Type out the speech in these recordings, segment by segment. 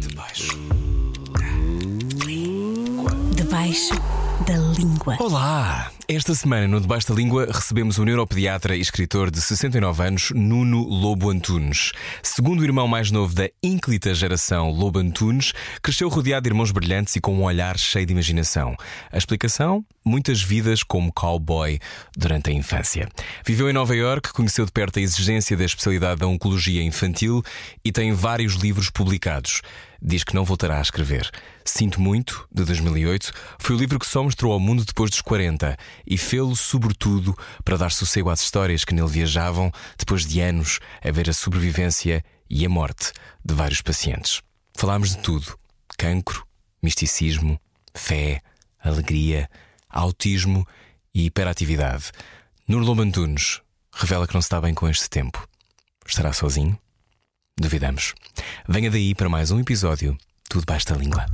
debaixo. Debaixo da língua. Olá! Esta semana, no Debaixo da Língua, recebemos o neuropediatra e escritor de 69 anos, Nuno Lobo Antunes. Segundo o irmão mais novo da ínclita geração Lobo Antunes, cresceu rodeado de irmãos brilhantes e com um olhar cheio de imaginação. A explicação? Muitas vidas como cowboy durante a infância. Viveu em Nova York, conheceu de perto a exigência da especialidade da oncologia infantil e tem vários livros publicados diz que não voltará a escrever. Sinto Muito, de 2008, foi o livro que só mostrou ao mundo depois dos 40 e fê-lo, sobretudo, para dar sossego às histórias que nele viajavam depois de anos a ver a sobrevivência e a morte de vários pacientes. Falámos de tudo: cancro, misticismo, fé, alegria, autismo e hiperatividade. Nurlo Antunes revela que não está bem com este tempo. Estará sozinho? Duvidamos. Venha daí para mais um episódio. Tudo basta língua.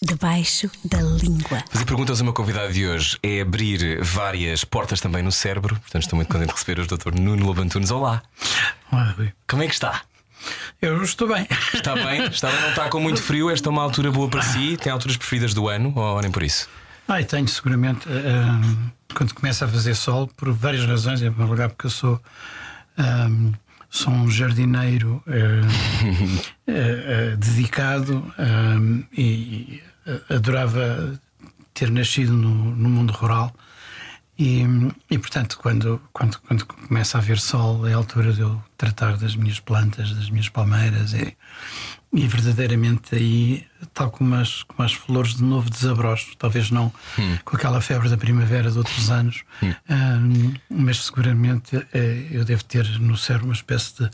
Debaixo da língua. Fazer perguntas ao meu convidado de hoje é abrir várias portas também no cérebro. Portanto, estou muito contente de receber o Dr. Nuno Lobantunes. Olá. Olá, Rui. Como é que está? Eu estou bem. Está bem? Está bem? Não está com muito frio? Esta é uma altura boa para si? Tem alturas preferidas do ano? Ou nem por isso? Ah, tenho seguramente. Uh, quando começa a fazer sol, por várias razões. Em primeiro lugar, porque eu sou. Uh, sou um jardineiro uh, uh, dedicado e adorava ter nascido no, no mundo rural. E, e, portanto, quando, quando, quando começa a haver sol, é a altura de eu tratar das minhas plantas, das minhas palmeiras. E, e verdadeiramente aí, tal como as, como as flores de novo desabrocho, talvez não hum. com aquela febre da primavera de outros anos, hum. um, mas seguramente é, eu devo ter no cérebro uma espécie de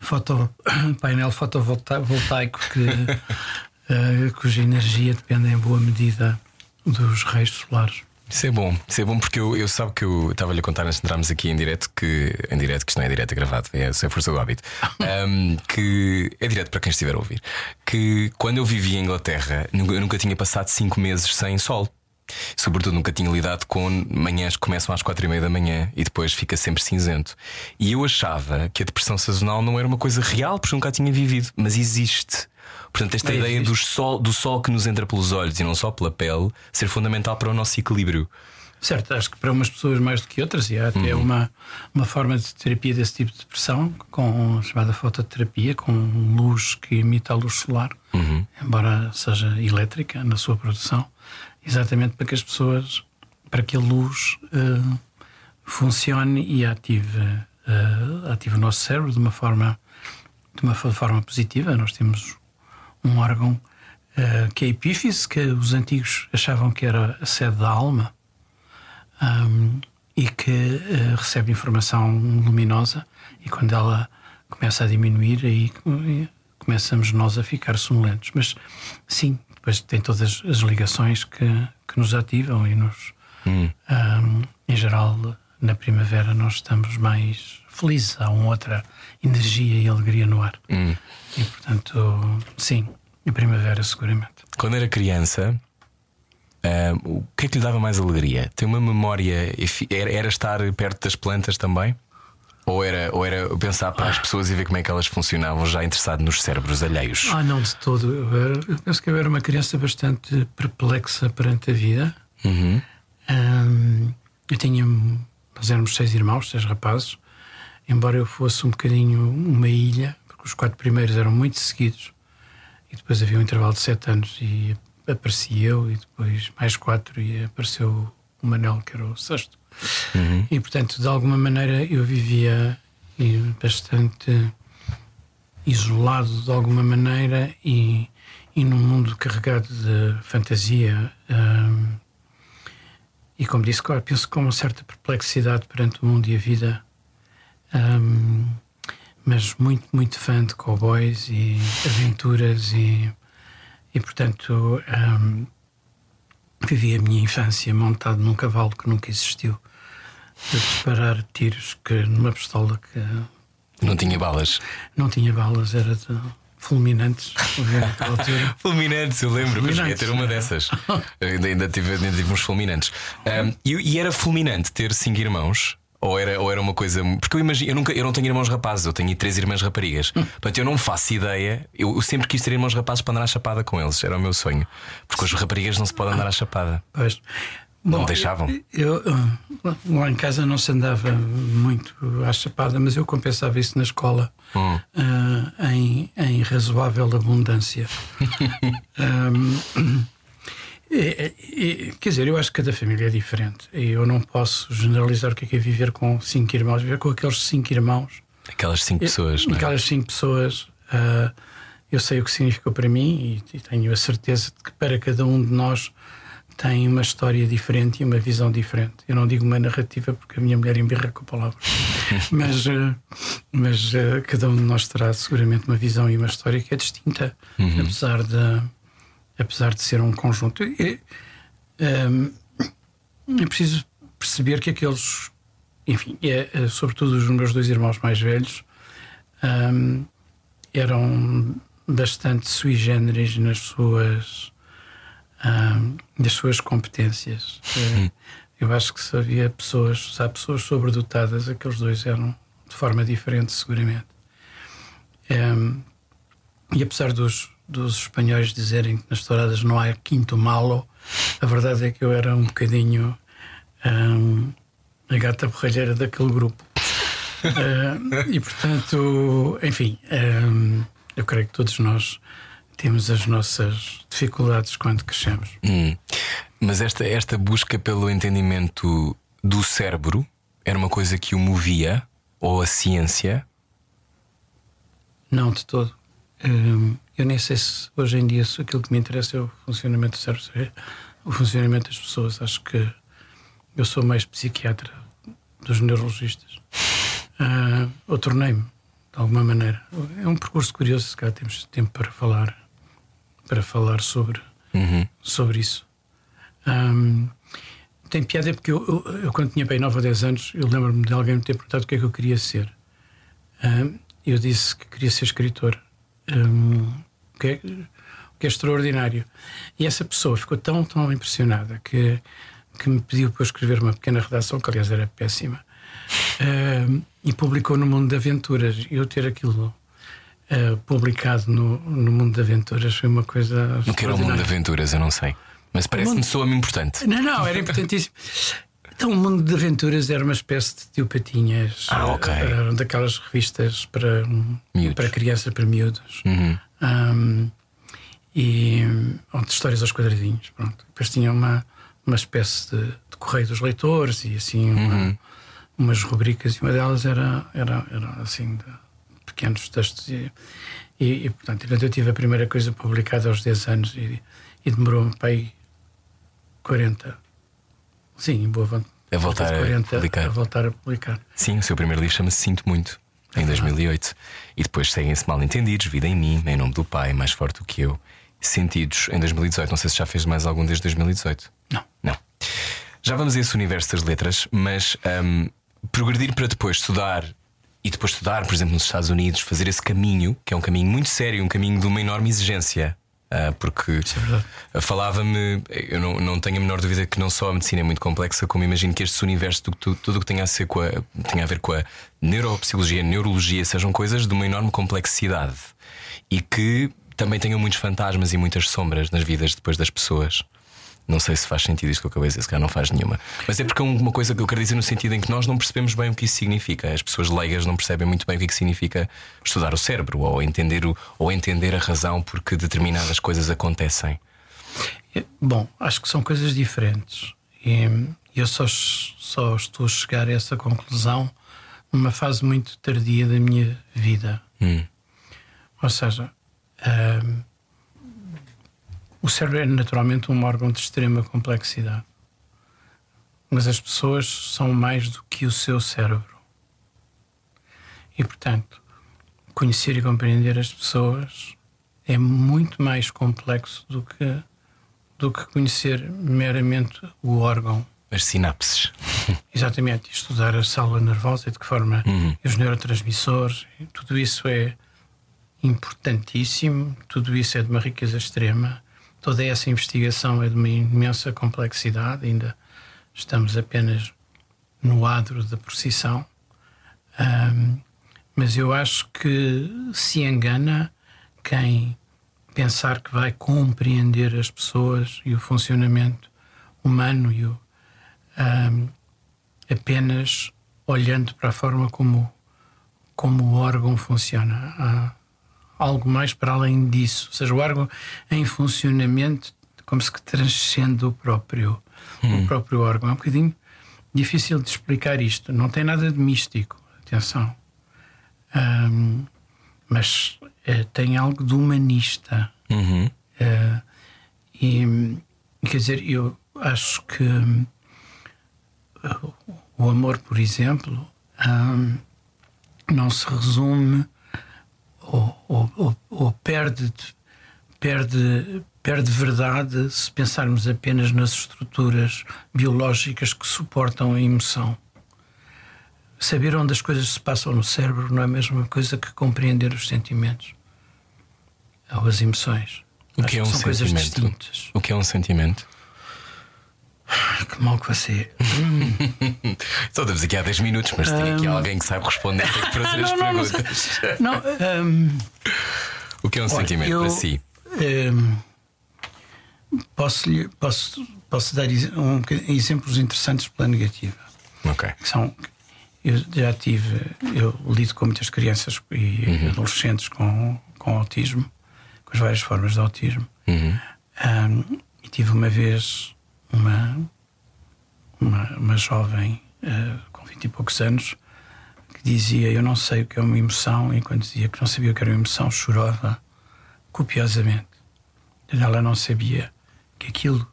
foto, painel fotovoltaico que, uh, cuja energia depende em boa medida dos raios solares. Isso é bom, isso é bom porque eu, eu sabe que eu estava-lhe a contar antes de entrarmos aqui em direto que em direto, que isto não é direto, é gravado, é, é força do hábito. um, que é direto para quem estiver a ouvir. Que quando eu vivia em Inglaterra, eu nunca tinha passado cinco meses sem sol. Sobretudo nunca tinha lidado com manhãs que começam às quatro e meia da manhã e depois fica sempre cinzento. E eu achava que a depressão sazonal não era uma coisa real, porque nunca a tinha vivido, mas existe. Portanto, esta ideia do sol, do sol que nos entra pelos olhos e não só pela pele ser fundamental para o nosso equilíbrio. Certo, acho que para umas pessoas mais do que outras, e há até uhum. uma, uma forma de terapia desse tipo de depressão, com a chamada fototerapia, com luz que imita a luz solar, uhum. embora seja elétrica na sua produção, exatamente para que as pessoas, para que a luz uh, funcione e ative, uh, ative o nosso cérebro de uma forma, de uma forma positiva. Nós temos um órgão uh, que é a epífise, que os antigos achavam que era a sede da alma um, e que uh, recebe informação luminosa e quando ela começa a diminuir aí começamos nós a ficar sonolentos. Mas sim, depois tem todas as ligações que, que nos ativam e nos hum. um, em geral na primavera nós estamos mais felizes, há uma outra energia e alegria no ar. Hum. E portanto, sim, a primavera, seguramente. Quando era criança, uh, o que é que lhe dava mais alegria? Tem uma memória. Era, estar perto das plantas também? Ou era, ou era pensar para as pessoas e ver como é que elas funcionavam, já interessado nos cérebros alheios? Ah, não, de todo. Eu, era, eu penso que eu era uma criança bastante perplexa perante a vida. Uhum. Um, eu tinha. Nós éramos seis irmãos, seis rapazes. Embora eu fosse um bocadinho uma ilha, porque os quatro primeiros eram muito seguidos, e depois havia um intervalo de sete anos e apareci eu, e depois mais quatro, e apareceu o Manel, que era o sexto. Uhum. E portanto, de alguma maneira, eu vivia bastante isolado, de alguma maneira, e, e num mundo carregado de fantasia. Um, e como disse, claro, penso com uma certa perplexidade perante o mundo e a vida. Um, mas muito, muito fã de cowboys e aventuras e, e portanto, um, vivi a minha infância montado num cavalo que nunca existiu, a disparar tiros que numa pistola que. Não tinha balas? Não tinha balas, era de fulminantes. fulminantes, eu lembro, fulminantes. mas ia ter uma dessas. ainda, tive, ainda tive uns fulminantes. Um, e, e era fulminante ter cinco irmãos Ou era, ou era uma coisa. Porque eu imagino, eu, nunca, eu não tenho irmãos rapazes, eu tenho três irmãs raparigas. Hum. Portanto, eu não faço ideia. Eu, eu sempre quis ter irmãos rapazes para andar à chapada com eles, era o meu sonho. Porque as raparigas não se pode andar à chapada. Pois. Não Bom, deixavam? Eu, eu- lá em casa não se andava muito à chapada, mas eu compensava isso na escola Hum. ah, em, em razoável abundância. Ahm, e- e- quer dizer, eu acho que cada família é diferente. E Eu não posso generalizar o que é, que é viver com cinco irmãos. Viver com aqueles cinco irmãos Aquelas cinco pessoas, não é? Aquelas cinco pessoas, ah, eu sei o que significou para mim e, e tenho a certeza de que para cada um de nós tem uma história diferente e uma visão diferente. Eu não digo uma narrativa porque a minha mulher embirra com a palavra, mas, ah, mas ah, cada um de nós terá seguramente uma visão e uma história que é distinta, apesar, de, apesar de ser um conjunto. Ah, é preciso perceber que aqueles, enfim, é, é, sobretudo os meus dois irmãos mais velhos, ahm, eram bastante sui generis nas suas, ahm, nas suas competências. Eh, Eu acho que se havia pessoas, se há pessoas sobredotadas, aqueles dois eram de forma diferente, seguramente. Ahm, e apesar dos, dos espanhóis dizerem que nas touradas não há quinto malo, a verdade é que eu era um bocadinho hum, a gata borralheira daquele grupo. Ah, e portanto, enfim, hum, eu creio que todos nós temos as nossas dificuldades quando crescemos. Hum. Mas esta, esta busca pelo entendimento do cérebro era uma coisa que o movia, ou a ciência. Não de todo. Hum, eu nem sei se hoje em dia se aquilo que me interessa é o funcionamento do cérebro, é o funcionamento das pessoas. Acho que eu sou mais psiquiatra dos neurologistas. Ah, ou tornei-me, de alguma maneira. É um percurso curioso, se calhar temos tempo para falar, para falar sobre, Uhum. sobre isso. Hum, tem piada porque eu, eu, eu, quando tinha bem 9 ou 10 anos, eu lembro-me de alguém me ter perguntado o que é que eu queria ser. Hum, eu disse que queria ser escritor. O que é, o que é extraordinário. E essa pessoa ficou tão, tão impressionada que, que me pediu para eu escrever uma pequena redação, que aliás era péssima, hum, e publicou no Mundo de Aventuras. E eu ter aquilo uh, publicado no, no Mundo de Aventuras foi uma coisa. No que era o mundo de aventuras, eu não sei. Mas parece-me mundo- soa-me importante. Não, não, era importantíssimo. Então, o Mundo de Aventuras era uma espécie de tio Patinhas. Ah, ok. eh, Eram daquelas revistas para, Miúdos. para crianças, para miúdos. Uhum. Ahm, e onde histórias aos quadradinhos. Pronto. Depois tinha uma, uma espécie de, de correio dos leitores e assim uma- umas rubricas, e uma delas era, era, era assim de pequenos textos. E, e, e, portanto, portanto, eu tive a primeira coisa publicada aos 10 anos e, e demorou-me para aí 40. Sim, em boa vontade. A voltar a publicar. a voltar a publicar. Sim, o seu primeiro livro chama-se Sinto Muito, em 2008. E depois seguem-se Mal Entendidos, Vida em Mim, Em Nome do Pai, Mais Forte do que Eu, Sentidos, em 2018. Não sei se já fez mais algum desde 2018. Não. Não. Já vamos a esse universo das letras, mas hum, progredir para depois estudar e depois estudar, por exemplo, nos Estados Unidos, fazer esse caminho, que é um caminho muito sério, um caminho de uma enorme exigência. Ah, porque é falava-me, eu não, não tenho a menor dúvida que não só a medicina é muito complexa, como imagino que este universo, do- tu- tudo o que tenha a, ser com a, tenha a ver com a neuropsicologia, neurologia, sejam coisas de uma enorme complexidade e que também tenham muitos fantasmas e muitas sombras nas vidas depois das pessoas. Não sei se faz sentido isto que eu acabei de dizer, se calhar não faz nenhuma. Mas é porque é uma coisa que eu quero dizer no sentido em que nós não percebemos bem o que isso significa. As pessoas leigas não percebem muito bem o que, é que significa estudar o cérebro ou entender, o, ou entender a razão por que determinadas coisas acontecem. É, Bom, acho que são coisas diferentes. E eu só, só estou a chegar a essa conclusão numa fase muito tardia da minha vida. Hum. Ou seja, ahm, o cérebro é naturalmente um órgão de extrema complexidade. Mas as pessoas são mais do que o seu cérebro. E, portanto, conhecer e compreender as pessoas é muito mais complexo do que, do que conhecer meramente o órgão. As sinapses. Exatamente, estudar a célula nervosa e de que forma e os neurotransmissores, tudo isso é importantíssimo, tudo isso é de uma riqueza extrema. Toda essa investigação é de uma imensa complexidade, ainda estamos apenas no adro da procissão. Um, mas eu acho que se engana quem pensar que vai compreender as pessoas e o funcionamento humano e o, um, apenas olhando para a forma como, como o órgão funciona. Há algo mais para além disso. Ou seja, o órgão em funcionamento como se que transcende o próprio, hum. o próprio órgão. É um bocadinho difícil de explicar isto. Não tem nada de místico, atenção. Um, mas uh, tem algo de humanista. Uhum. Uh, e quer dizer, eu acho que uh, o amor, por exemplo, um, não se resume ou, ou, ou, perde, perde, perde verdade se pensarmos apenas nas estruturas biológicas que suportam a emoção. Saber onde as coisas se passam no cérebro não é a mesma coisa que compreender os sentimentos ou as emoções. O que é um são sentimento? coisas distintas. O que é um sentimento? Que mal que você. Só estamos aqui há 10 minutos, mas tem aqui alguém que sabe responder. Que fazer as não, não, não, perguntas. não, hum, O que é um Olha, sentimento eu- para si? hum, posso, posso, posso dar um, exemplos interessantes pela negativa. Ok. que são eu já tive eu lido com muitas crianças e adolescentes com, com autismo com as várias formas de autismo Uhum. Ahm, e tive uma vez uma uma, uma jovem ah, com 20 e poucos anos que dizia eu não sei o que é uma emoção e quando dizia que não sabia o que era uma emoção chorava copiosamente ela não sabia que aquilo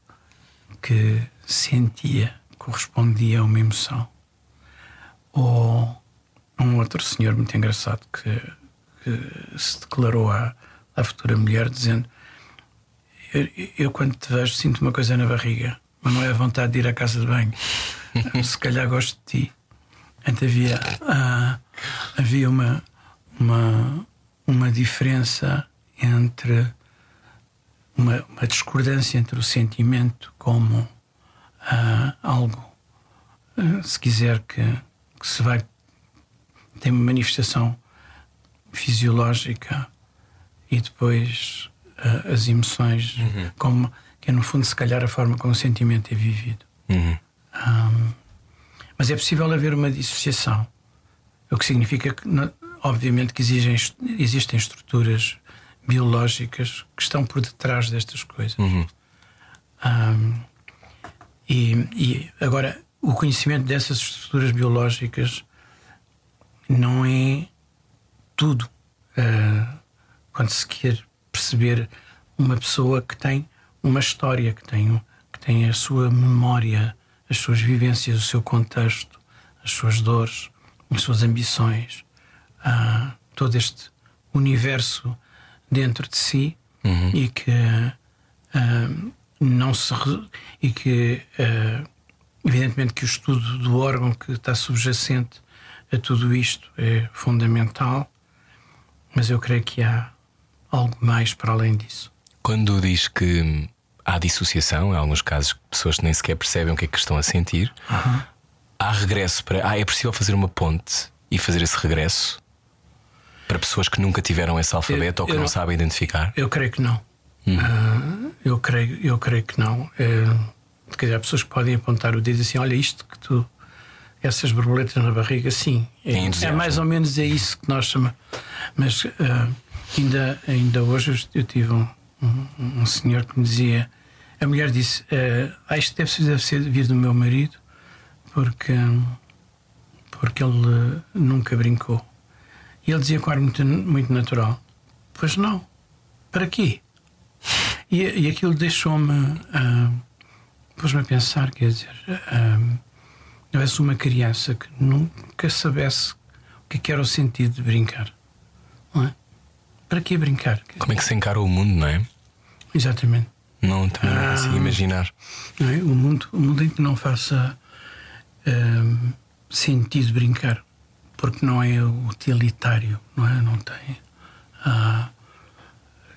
que sentia correspondia a uma emoção. Ou um outro senhor muito engraçado que, que se declarou à, à futura mulher dizendo: eu, eu, quando te vejo, sinto uma coisa na barriga, mas não é a vontade de ir à casa de banho. se calhar gosto de ti. Então havia, ah, havia uma, uma, uma diferença entre uma, uma discordância entre o sentimento como ah, algo, ah, se quiser, que, que se vai. tem uma manifestação fisiológica e depois ah, as emoções, como, que é no fundo, se calhar, a forma como o sentimento é vivido. Uhum. Ahm, mas é possível haver uma dissociação, o que significa que, obviamente, que exigem, existem estruturas biológicas que estão por detrás destas coisas. Ahm, e, e agora, o conhecimento dessas estruturas biológicas não é tudo. Ah, quando se quer perceber uma pessoa que tem uma história, que tem, que tem a sua memória, as suas vivências, o seu contexto, as suas dores, as suas ambições, ah, todo este universo dentro de si e que ah, não se e que ah, evidentemente que o estudo do órgão que está subjacente a tudo isto é fundamental, mas eu creio que há algo mais para além disso. Quando diz que há dissociação, em alguns casos, pessoas que nem sequer percebem o que é que estão a sentir, há regresso para. Ah, é possível fazer uma ponte e fazer esse regresso para pessoas que nunca tiveram esse alfabeto Eu- ou que eu não sabem identificar? Eu creio que não. Ah, eu, creio, eu creio que não. É, quer dizer, há pessoas que podem apontar o dedo assim: olha, isto que tu. Essas borboletas na barriga, sim. É É, é mais ou menos é isso que nós chamamos. Mas ah, ainda, ainda hoje eu tive um, um, um senhor que me dizia: a mulher disse, ah, isto deve deve ser vir do meu marido, porque, porque ele ah, nunca brincou. E ele dizia com ar muito, muito natural: Pois não, para quê? E, e aquilo deixou-me. ah, pôs-me a pensar, quer dizer, ah, eu és uma criança que nunca soubesse o que é que era o sentido de brincar. É? Para que brincar? Como é que se encara o mundo, não é? Exatamente. Não também não consigo imaginar. Não é? o, mundo, o mundo em que não faça ah, sentido brincar, porque não é utilitário, não é? Não tem. ah,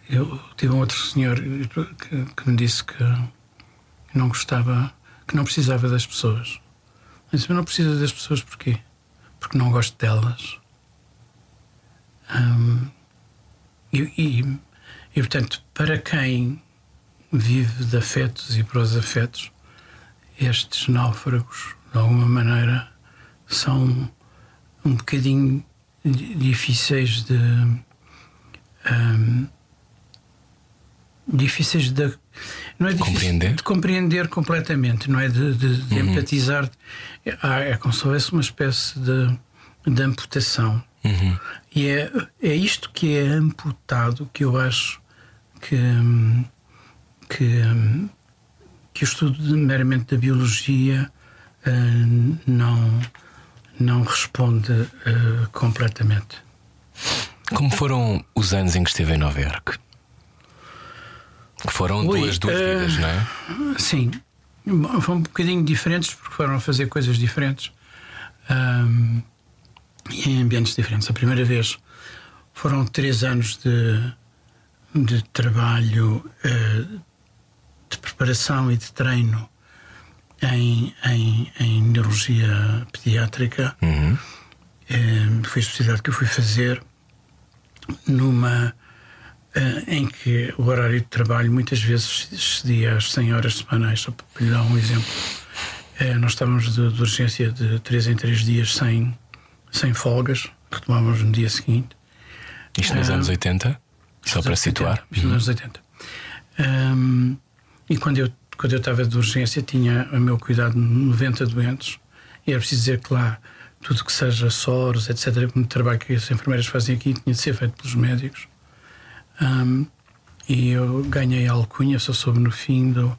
eu tive um outro senhor que, que me disse que não gostava, que não precisava das pessoas. Mas eu não preciso das pessoas porquê? Porque não gosto delas. Hum, e, e, e, portanto, para quem vive de afetos e pros afetos, estes náufragos, de alguma maneira, são um bocadinho difíceis de. Um, difíceis de. Não é difícil compreender? de compreender completamente, não é de, de, de uhum. empatizar. É, é como se houvesse uma espécie de, de amputação. Uhum. E é, é isto que é amputado que eu acho que, que, que o estudo de, meramente da biologia uh, não, não responde uh, completamente. Como foram os anos em que esteve em Nova Iorque? Foram Ui, duas, duas uh, vidas, não é? Sim. Foram um bocadinho diferentes porque foram fazer coisas diferentes um, em ambientes diferentes. A primeira vez foram três anos de, de trabalho, uh, de preparação e de treino em, em, em neurologia pediátrica. Uhum. Uh, foi a especialidade que eu fui fazer numa eh, em que o horário de trabalho muitas vezes excedia as 100 horas semanais. Só para lhe dar um exemplo, eh, nós estávamos de, de urgência de 3 em 3 dias sem, sem folgas, retomávamos no dia seguinte. Isto nos um, anos 80? Só para situar? 80, isto nos anos 80. Um, e quando eu, quando eu estava de urgência, tinha a meu cuidado 90 doentes, e era preciso dizer que lá tudo que seja soros, etc., como trabalho que as enfermeiras fazem aqui, tinha de ser feito pelos médicos. Um, e eu ganhei a alcunha, só soube no fim do,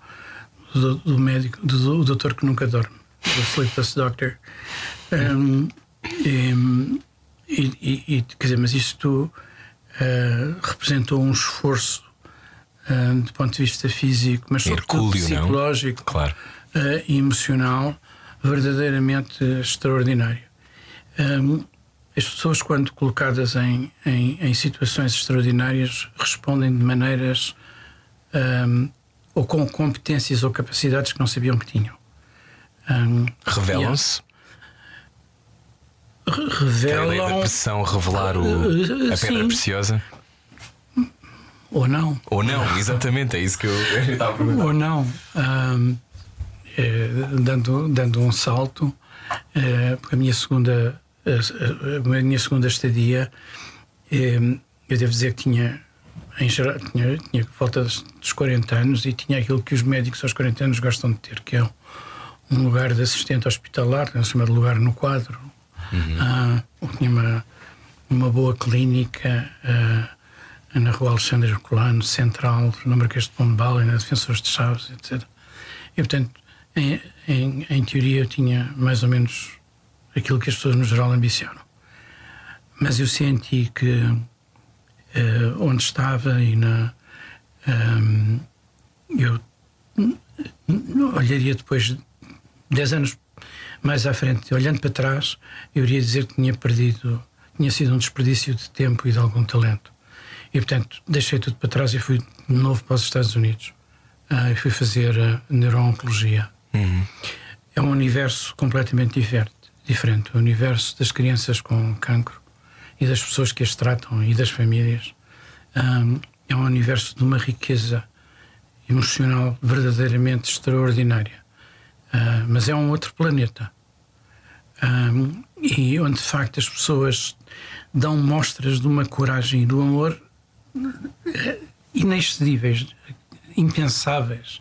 do, do médico, do, do, doutor que nunca dorme, do Sleepless Doctor. Um, e, e, e, quer dizer, mas isto uh, representou um esforço uh, do ponto de vista físico, mas sobretudo psicológico claro. uh, e emocional, verdadeiramente extraordinário. Um, as pessoas, quando colocadas em, em, em situações extraordinárias, respondem de maneiras um, ou com competências ou capacidades que não sabiam que tinham. Um, Revelam-se? Revelam. A pressão revelar o, uh, a pedra sim. preciosa? Ou não. Ou não, exatamente, é isso que eu estava Ou não. Um, é, dando, dando um salto, é, porque a minha segunda a, a, minha segunda estadia, eh, eu devo dizer que tinha, em geral, tinha, tinha volta dos 40 anos e tinha aquilo que os médicos aos 40 anos gostam de ter, que é um lugar de assistente hospitalar, é um chamado lugar no quadro. Uhum. Ah, tinha uma, uma boa clínica ah, na rua Alexandre Herculano, central, no Marquês de Pombal e na Defensores de Chaves, etc. E, portanto, em, em, em teoria, eu tinha mais ou menos aquilo que as pessoas no geral ambicionam. Mas eu senti que uh, onde estava e na. Um, eu olharia depois, dez anos mais à frente, olhando para trás, eu iria dizer que tinha perdido, tinha sido um desperdício de tempo e de algum talento. E portanto, deixei tudo para trás e fui de novo para os Estados Unidos. Uh, e fui fazer uh, neurooncologia. Uhum. É um universo completamente diferente diferente. O universo das crianças com cancro e das pessoas que as tratam e das famílias um, é um universo de uma riqueza emocional verdadeiramente extraordinária. Uh, mas é um outro planeta. Um, e onde de facto as pessoas dão mostras de uma coragem e do amor eh, inexcedíveis, impensáveis,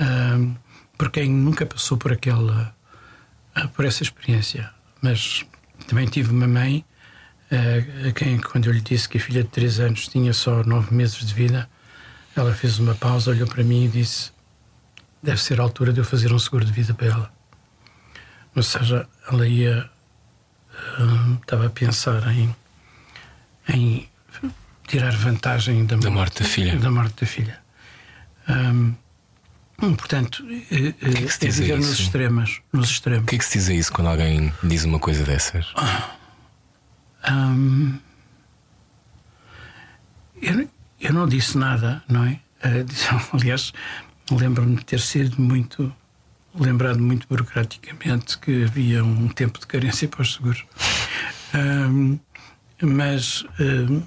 um, por quem nunca passou por aquela ah, por essa experiência. Mas também tive uma mãe uh, a quem, quando eu lhe disse que a filha de 3 anos tinha só 9 meses de vida, ela fez uma pausa, olhou para mim e disse: Deve ser a altura de eu fazer um seguro de vida para ela. Ou seja, ela ia. Estava a pensar em, em tirar vantagem da, da morte, da filha. Da morte da filha. Um, Hum, portanto, é, é, que que é viver nos extremos, nos extremos. O que é que se diz a isso quando alguém diz uma coisa dessas? Hum, eu, eu, não disse nada, não é? Uh, aliás, lembro-me de ter sido muito lembrado muito burocraticamente que havia um tempo de carência para os seguros. Um, mas um,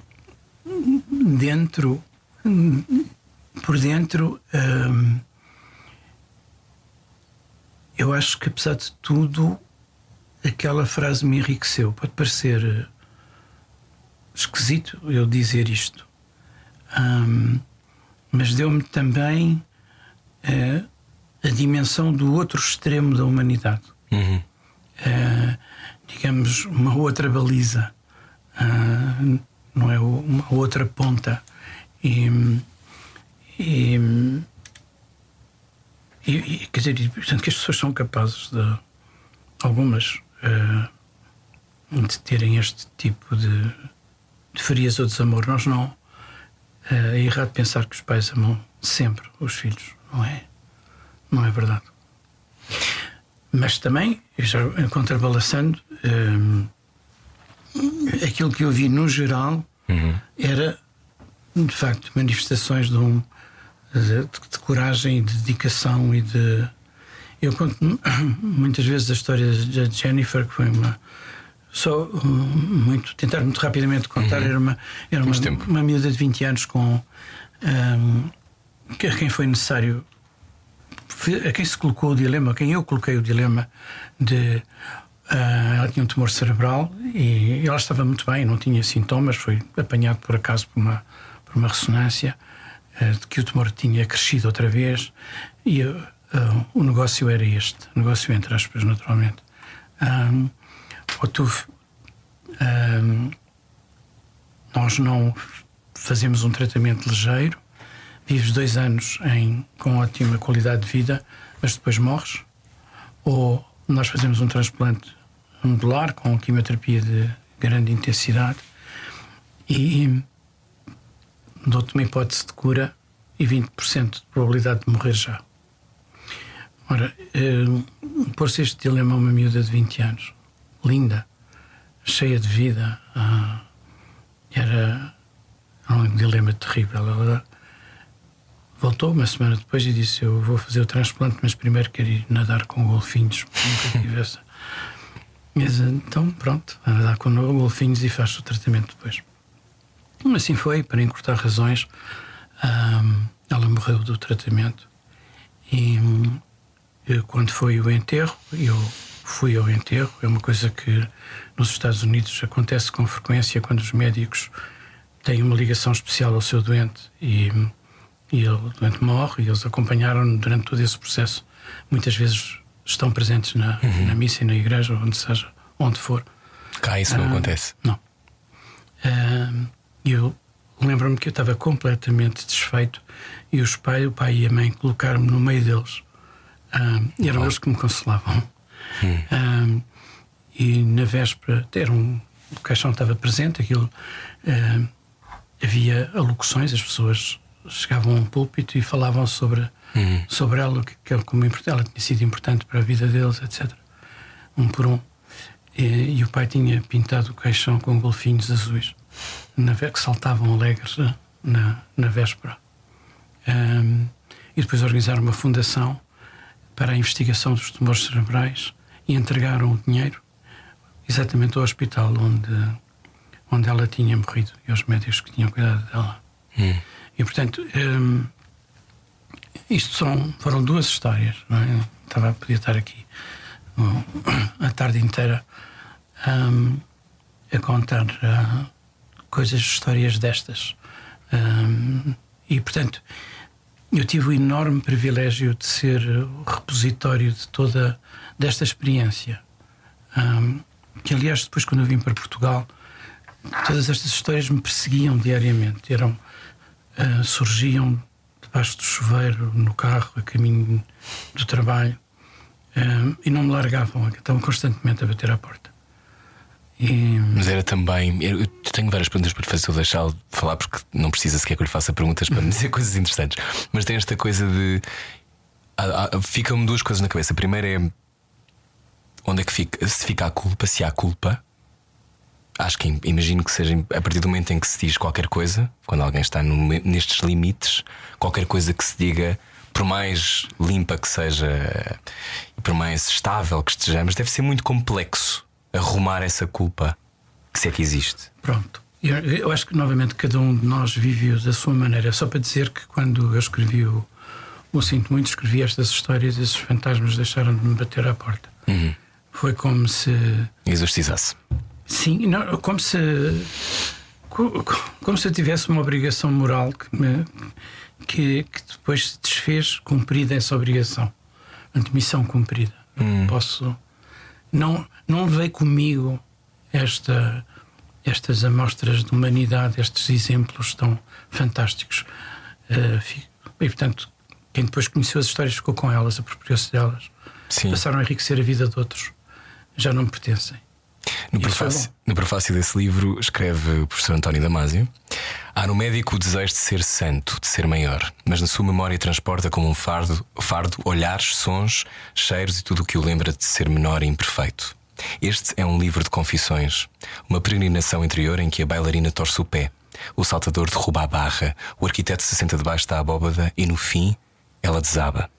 dentro, por dentro, um, eu acho que apesar de tudo, aquela frase me enriqueceu. Pode parecer eh, esquisito eu dizer isto, mas deu-me também uh, a dimensão do outro extremo da humanidade. Uhum. Uh, digamos, uma outra baliza, uh, não é? Uma outra ponta. E, e, e, quer dizer, portanto, que as pessoas são capazes de, algumas, uh, de terem este tipo de, de frieza ou desamor. Nós não. É errado pensar que os pais amam sempre os filhos, não é? Não é verdade. Mas também, já contrabalançando, um, aquilo que eu vi no geral uhum. era, de facto, manifestações de, um, de, de, coragem, de dedicação e de. Eu conto muitas vezes a história da Jennifer, que foi uma. Só muito, tentar muito rapidamente contar, uhum. era uma, era uma, uma miúda de 20 anos com. Um, a quem foi necessário a quem se colocou o dilema, a quem eu coloquei o dilema de. Uh, ela tinha um tumor cerebral e ela estava muito bem, não tinha sintomas, foi apanhado por acaso por uma, por uma ressonância uh, de que o tumor tinha crescido outra vez e uh, o negócio era este, negócio entre aspas, naturalmente. Um, tu, um, nós não fazemos um tratamento ligeiro, vives dois anos em, com ótima qualidade de vida, mas depois morres, ou nós fazemos um transplante modular com quimioterapia de grande intensidade e dou-te uma hipótese de cura e 20% de probabilidade de morrer já. Ora, eh, pôr-se este dilema a uma miúda de 20 anos, linda, cheia de vida, ah, era um dilema terrível. Ela Voltou uma semana depois e disse: Eu vou fazer o transplante, mas primeiro quero ir nadar com golfinhos. Nunca tive essa. Mas então, pronto, vai nadar com golfinhos e faz o tratamento depois. Assim foi, para encurtar razões. ela morreu do tratamento. E eu, quando foi o enterro, eu fui ao enterro. É uma coisa que nos Estados Unidos acontece com frequência quando os médicos têm uma ligação especial ao seu doente e e ele doente morre e eles acompanharam durante todo esse processo. Muitas vezes estão presentes na, uhum. na missa e na igreja, onde seja, onde for. Cá isso não ah, acontece? Não. Uh, eu lembro-me que eu estava completamente desfeito e os pai, o pai e a mãe colocaram-me no meio deles. E eram oh. eles que me consolavam. Hum. Uh, e na véspera, era um, o caixão estava presente, aquilo havia alocuções, as pessoas chegavam a um púlpito e falavam sobre, uhum. sobre ela, que, que como ela tinha sido importante para a vida deles, etc. Um por um. E, e o pai tinha pintado o caixão com golfinhos azuis na, que saltavam alegres eh, na, na véspera. Um, e depois organizaram uma fundação para a investigação dos tumores cerebrais e entregaram o dinheiro exatamente ao hospital onde, onde ela tinha morrido e aos médicos que tinham cuidado dela. Hum. E, portanto, um, isto são, foram duas histórias. Não é? Estava a poder estar aqui um, a tarde inteira um, a contar uh, coisas, histórias destas. Hum, e, portanto, eu tive o enorme privilégio de ser o repositório de toda desta experiência. Hum, que, aliás, depois, quando eu vim para Portugal, todas estas histórias me perseguiam diariamente. Eram uh, surgiam debaixo do chuveiro, no carro, a caminho do trabalho, uh, e não me largavam, estavam constantemente a bater à porta. E... Mas era também. Eu tenho várias perguntas para fazer, eu deixá-lo falar, porque não precisa sequer que eu lhe faça perguntas para me dizer coisas interessantes. Mas tem esta coisa de. Ficam-me duas coisas na cabeça. A primeira é. Onde é que fica? Se fica a culpa, se há culpa, acho que imagino que seja a partir do momento em que se diz qualquer coisa, quando alguém está no, nestes limites, qualquer coisa que se diga por mais limpa que seja e por mais estável que estejamos, deve ser muito complexo arrumar essa culpa, se é que existe. Pronto. Eu, eu acho que novamente cada um de nós vive da sua maneira. Só para dizer que quando eu escrevi o, o Sinto Muito, escrevi estas histórias, esses fantasmas deixaram de me bater à porta. Uhum. Foi como se. Exorcizasse. Sim, não, como se. Como se eu tivesse uma obrigação moral que, me, que, que depois se desfez cumprida essa obrigação. Missão cumprida. Hum. Posso. Não, não levei comigo esta, estas amostras de humanidade, estes exemplos tão fantásticos. Uh, e, portanto, quem depois conheceu as histórias ficou com elas, apropriou-se delas. Sim. Passaram a enriquecer a vida de outros. Já não me pertencem. No prefácio, no prefácio desse livro escreve o professor António Damasio: Há no médico o desejo de ser santo, de ser maior, mas na sua memória transporta como um fardo, fardo olhares, sons, cheiros e tudo o que o lembra de ser menor e imperfeito. Este é um livro de confissões, uma peregrinação interior em que a bailarina torce o pé, o saltador derruba a barra, o arquiteto se senta debaixo da abóbada e, no fim, ela desaba.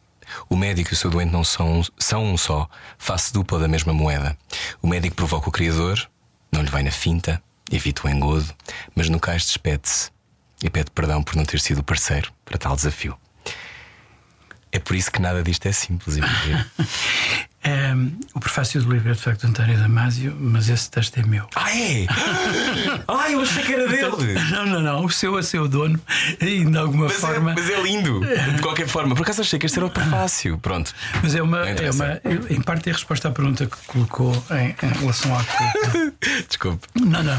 O médico e o seu doente não são, são um só, face dupla da mesma moeda. O médico provoca o Criador, não lhe vai na finta, evita o engodo, mas no cais despede-se e pede perdão por não ter sido parceiro para tal desafio. É por isso que nada disto é simples. Um, o prefácio do livro é de facto de António Damasio, mas esse texto é meu. ah, é? Ah, eu achei que era dele. Não, não, não. O seu é seu dono e de alguma Mas é, forma. mas é lindo, de qualquer forma. Por acaso achei que este era o prefácio. Pronto. Mas é uma, é uma. Em parte é a resposta à pergunta que colocou em, em relação à culpa. Desculpe. Não, não.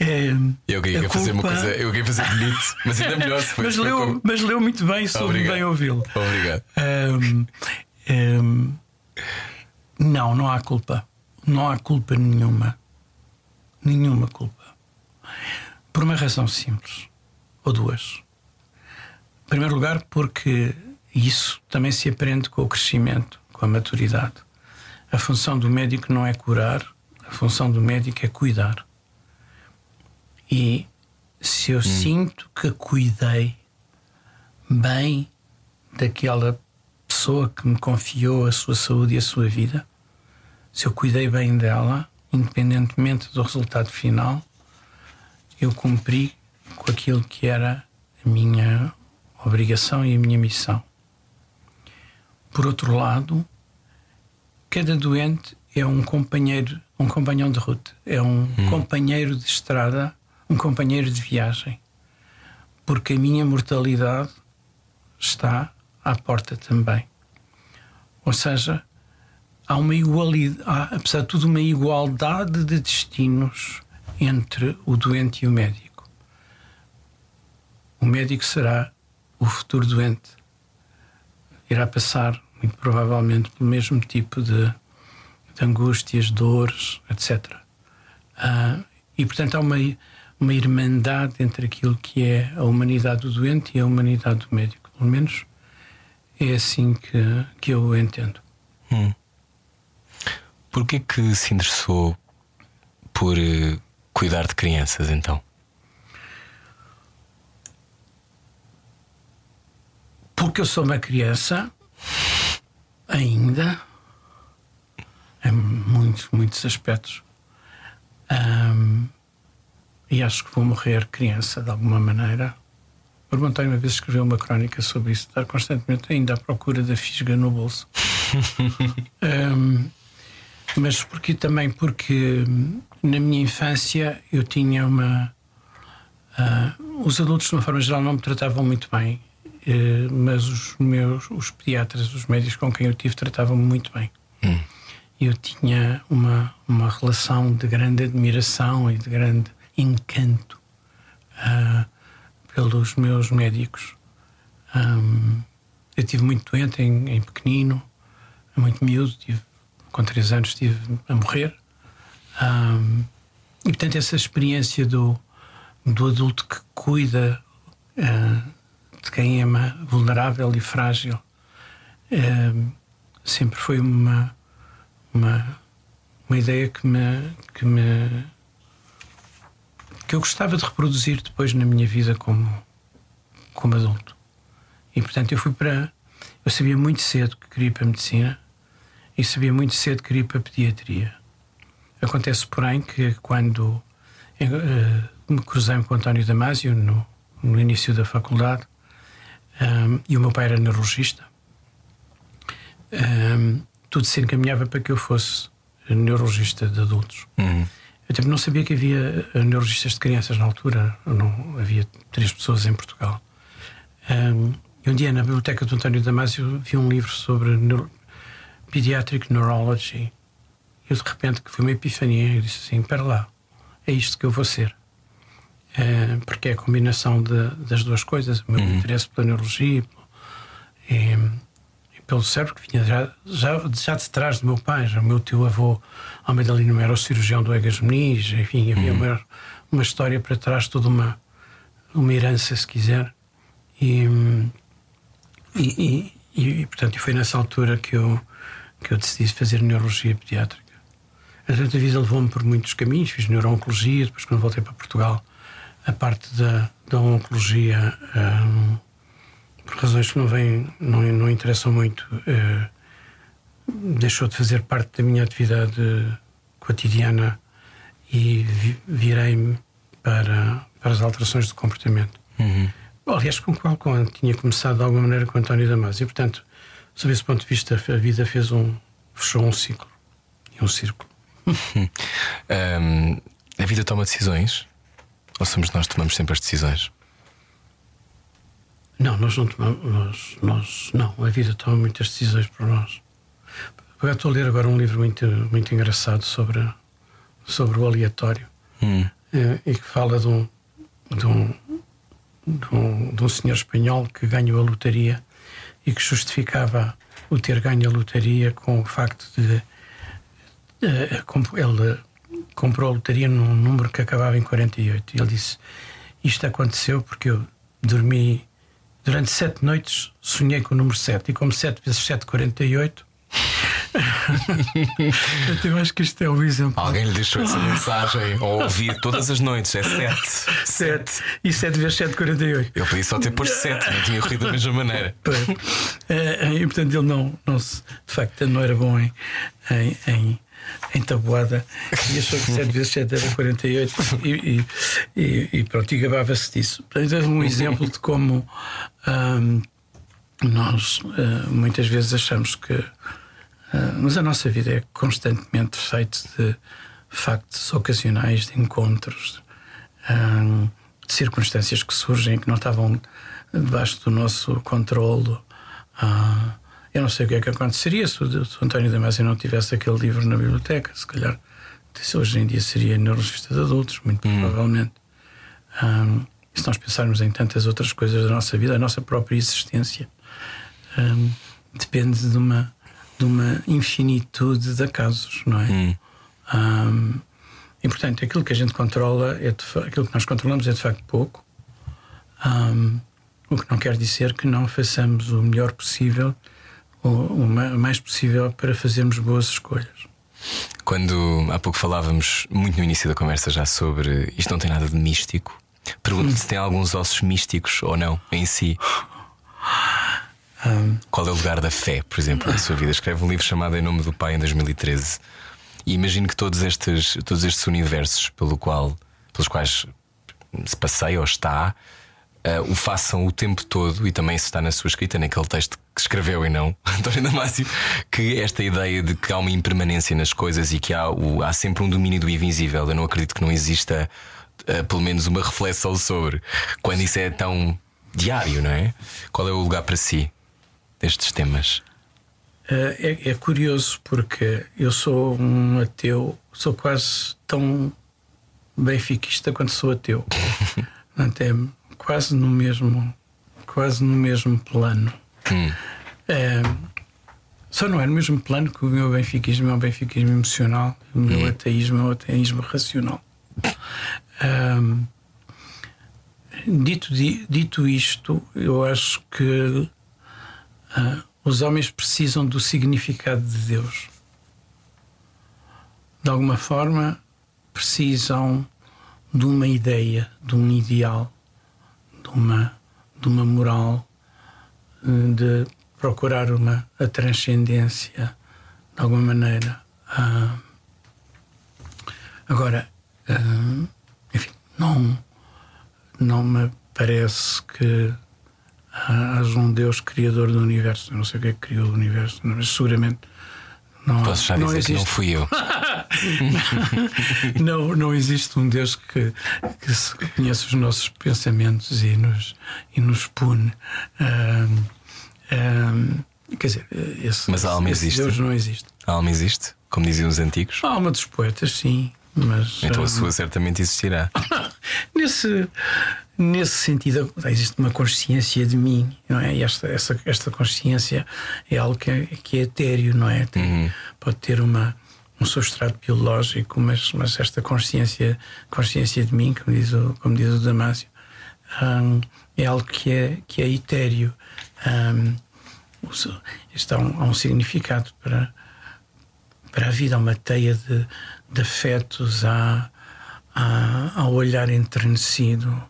É, Eu queria a fazer uma culpa- coisa, eu queria fazer bonito, mas ainda melhor se foi. Mas leu, como- mas leu muito bem, soube bem ouvi-lo. Obrigado. Ahm, ahm, não, não há culpa. Não há culpa nenhuma. Nenhuma culpa. Por uma razão simples. Ou duas. Em primeiro lugar, porque isso também se aprende com o crescimento, com a maturidade. A função do médico não é curar, a função do médico é cuidar. E se eu sinto que cuidei bem daquela pessoa que me confiou a sua saúde e a sua vida, se eu cuidei bem dela, independentemente do resultado final, eu cumpri com aquilo que era a minha obrigação e a minha missão. Por outro lado, cada doente é um companheiro, um companhão de ruta, é um companheiro de estrada, um companheiro de viagem, porque a minha mortalidade está à porta também. Ou seja, há uma igualdade, há, apesar de tudo, uma igualdade de destinos entre o doente e o médico. O médico será o futuro doente. Irá passar, muito provavelmente, pelo mesmo tipo de, de angústias, dores, etc. Ah, e, portanto, há uma, uma irmandade entre aquilo que é a humanidade do doente e a humanidade do médico. Pelo menos é assim que, que eu entendo. Porquê que se interessou por eh, cuidar de crianças então? Porque eu sou uma criança, ainda, em muitos, muitos aspectos. Ahm, e acho que vou morrer criança de alguma maneira. O Irmão António uma vez escreveu uma crónica sobre isso, estar constantemente ainda à procura da fisga no bolso. Ahm, mas porque também porque hum, na minha infância eu tinha uma. ah, os adultos, de uma forma geral, não me tratavam muito bem, eh, mas os meus os pediatras, os médicos com quem eu tive, tratavam-me muito bem. Eu tinha uma, uma relação de grande admiração e de grande encanto ah, pelos meus médicos. Ahm, eu tive muito doente em, em pequenino, muito miúdo, tive, com três anos estive a morrer. Ahm, e portanto, essa experiência do, do adulto que cuida ah, de quem é vulnerável e frágil ah, sempre foi uma, uma, uma ideia que me, que me que eu gostava de reproduzir depois na minha vida como, como adulto. E portanto eu fui para eu sabia muito cedo que queria ir para a medicina e sabia muito cedo que queria ir para a pediatria. Acontece, porém, que quando uh, me cruzei com António Damasio no, no início da faculdade, um, e o meu pai era neurologista, um, tudo se encaminhava para que eu fosse neurologista de adultos. Uhum. Eu também não sabia que havia neurologistas de crianças na altura, não havia três pessoas em Portugal. Um, e um dia na biblioteca do António Damasio vi um livro sobre neuro... Pediatric Neurology. E eu de repente que foi uma epifania. Eu disse assim: Espera lá, é isto que eu vou ser. Uh, porque é a combinação de, das duas coisas: o meu uhum. interesse pela neurologia e, e, pelo cérebro, que vinha já, já, já de trás do meu pai. Já o meu tio avô Almeida Lino era o cirurgião do Egas Meniz. Enfim, havia uhum. uma, uma história para trás, toda uma, uma herança, se quiser. E, e, e, e, portanto, foi nessa altura que eu, que eu decidi fazer neurologia pediátrica. A vida levou-me por muitos caminhos, fiz neuro-oncologia, depois, quando voltei para Portugal, a parte da, da oncologia, um, por razões que não, vêm, não, não interessam muito, uh, deixou de fazer parte da minha atividade cotidiana e vi, virei-me para, para as alterações de comportamento. Uhum aliás, com o qual tinha começado de alguma maneira com António Damasio. E, portanto, sob esse ponto de vista, a vida fez um. fechou um ciclo e um círculo. um, a vida toma decisões? Ou somos nós que tomamos sempre as decisões? Não, nós não tomamos. Nós, nós, não, a vida toma muitas decisões por nós. Eu estou a ler agora um livro muito, muito engraçado sobre, sobre o aleatório hum. Eh, e que fala de um, de um, de um, de um senhor espanhol que ganhou a lotaria e que justificava o ter ganho a lotaria com o facto de, de ele comprou a lotaria num número que acabava em 48 e ele disse isto aconteceu porque eu dormi durante sete noites sonhei com o número 7 e como 7 vezes 7 48 eu acho que isto é um exemplo. Alguém lhe deixou essa mensagem ou ouvi todas as noites. É 7. 7. E 7 vezes 7, 48. Eu podia só ter posto 7, não tinha corrido da mesma maneira. É, e portanto ele não, não se, de facto não era bom em, em, em, em tabuada e achou que 7 vezes 7 era 48 e, e, e pronto, e gabava-se disso. Portanto, é um exemplo de como hum, nós uh, muitas vezes achamos que mas a nossa vida é constantemente feita de factos ocasionais, de encontros, ah, de circunstâncias que surgem que não estavam debaixo do nosso controle. Ah, eu não sei o que é que aconteceria se o, António Damasio não tivesse aquele livro na biblioteca. Se calhar, hoje em dia seria neurologista de adultos, muito hum. provavelmente. Um, se nós pensarmos em tantas outras coisas da nossa vida, a nossa própria existência um, depende de uma de uma infinitude de acasos, não é? Hum. Um, e portanto, aquilo que a gente controla, é de, aquilo que nós controlamos é de facto pouco. Um, o que não quer dizer que não façamos o melhor possível, o, o mais possível para fazermos boas escolhas. Quando há pouco falávamos muito no início da conversa já sobre isto não tem nada de místico, pergunto-te hum. se tem alguns ossos místicos ou não em si. Um, Qual é o lugar da fé, por exemplo, na sua vida? Escreve um livro chamado Em Nome do Pai em 2013. E imagino que todos estes, todos estes universos pelo qual, pelos quais se passeia ou está, uh, o façam o tempo todo, e também se está na sua escrita, naquele texto que escreveu e não, António Damasio, que esta ideia de que há uma impermanência nas coisas e que há, o, há sempre um domínio do invisível. Eu não acredito que não exista uh, pelo menos uma reflexão sobre quando isso é tão diário, não é? Qual é o lugar para si? Destes temas? Eh, é, é, curioso porque eu sou um ateu, sou quase tão benfiquista quanto sou ateu. Portanto, é quase no mesmo, quase no mesmo plano. Hum. É, só não é no mesmo plano que o meu benfiquismo é um benfiquismo emocional, o meu hum. ateísmo é um ateísmo racional. Um, dito, dito isto, eu acho que Uh, os homens precisam do significado de Deus. De alguma forma, precisam de uma ideia, de um ideal, de uma, de uma moral, de, procurar uma a transcendência de alguma maneira. Ah, agora, ah, enfim, não, não me parece que haja um Deus criador do universo. Eu não sei o que é que criou o universo, mas seguramente não, Posso já não dizer existe. que não fui eu. não, não existe um Deus que, que se conheça os nossos pensamentos e nos, e nos pune. Ahm, ahm, quer dizer, esse, Mas a alma esse existe? Deus não existe. A alma existe, como diziam os antigos. A alma dos poetas, sim, mas. Então a sua certamente existirá. Nesse, nesse sentido, existe uma consciência de mim, não é? E esta, essa, esta consciência é algo que é, que é etéreo, não é? Tem- Pode ter uma, um substrato biológico, mas, mas esta consciência, consciência de mim, como diz o, como diz o Damásio, hum, é algo que é, que é etéreo. Hum, isto há um, há um significado para, para a vida, há uma teia de, de afetos, há, há, há olhar enternecido,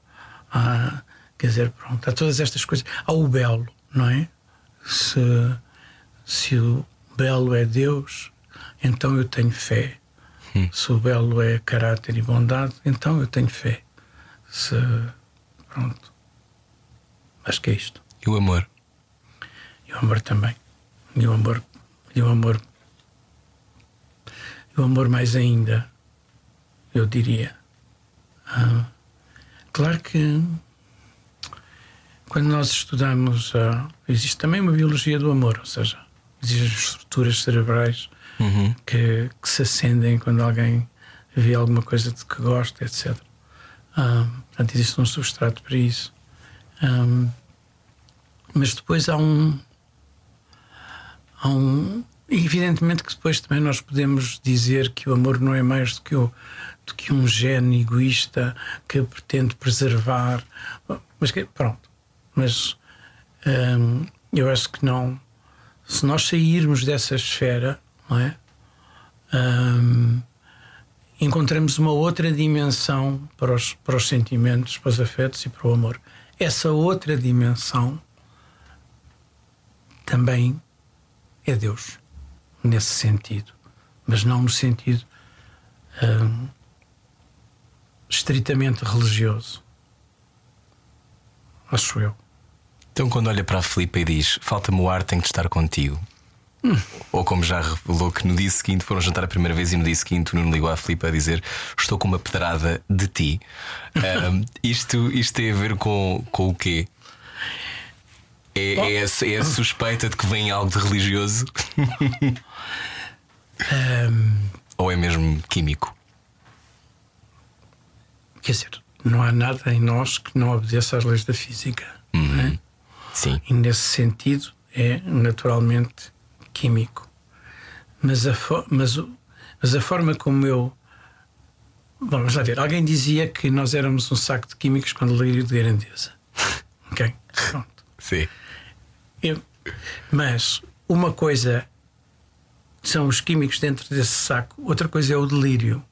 há, quer dizer, pronto, há todas estas coisas. Há o belo, não é? Se, se o belo é Deus, então eu tenho fé. Se o belo é caráter e bondade, então eu tenho fé. Se, pronto. Acho que é isto. E o amor? E o amor também. E o amor. E o amor. E o amor mais ainda, eu diria. Ah, claro que quando nós estudamos, ah, existe também uma biologia do amor, ou seja, existem as estruturas cerebrais Uhum. que, que se acendem quando alguém vê alguma coisa de que gosta, etc. Ah, portanto, existe um substrato para isso. Ah, mas depois há um. Há um. Evidentemente que depois também nós podemos dizer que o amor não é mais do que, o, do que um gene egoísta que pretende preservar. Mas que, pronto. Mas hum, eu acho que não. Se nós sairmos dessa esfera, não é? Hum, encontramos uma outra dimensão para os, para os sentimentos, para os afetos e para o amor. Essa outra dimensão também é Deus, nesse sentido, mas não no sentido hum, estritamente religioso. Acho eu. Então, quando olha para a Filipa e diz: Falta-me o ar, tenho de estar contigo. Ou como já revelou que no dia seguinte foram jantar a primeira vez e no dia seguinte o Nuno ligou à Filipa a dizer: Estou com uma pedrada de ti. Ahm, isto, isto tem a ver com, com o quê? É, é, a, é a suspeita de que vem algo de religioso? Ou é mesmo químico? Quer dizer, não há nada em nós que não obedeça às leis da física. não é? Sim. E nesse sentido é naturalmente químico. Mas a, mas, o- mas a forma como eu. Vamos lá ver. Alguém dizia que nós éramos um saco de químicos com delírio de grandeza. ok? Pronto. Sim. Eu- mas uma coisa são os químicos dentro desse saco, outra coisa é o delírio.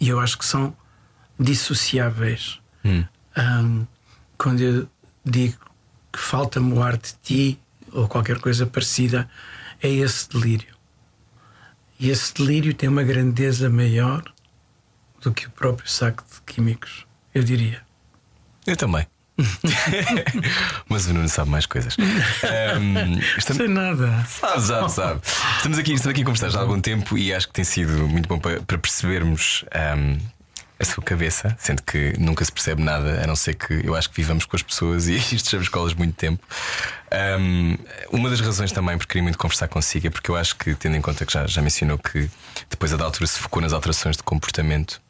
E eu acho que são dissociáveis. Ahm, quando eu digo que falta-me o ar de ti ou qualquer coisa parecida, é esse delírio. E esse delírio tem uma grandeza maior do que o próprio saco de químicos, eu diria. Eu também. Mas o Nuno sabe mais coisas. Ahm, estamos- Sem nada. Sabe, sabe, sabe. Estamos aqui, estamos aqui a conversar já há algum tempo e acho que tem sido muito bom para, para percebermos ahm, a sua cabeça, sendo que nunca se percebe nada, a não ser que eu acho que vivamos com as pessoas e estejamos com elas muito tempo. Ahm, uma das razões também porque queria muito conversar consigo é porque eu acho que, tendo em conta que já, já mencionou que depois a da altura se focou nas alterações de comportamento.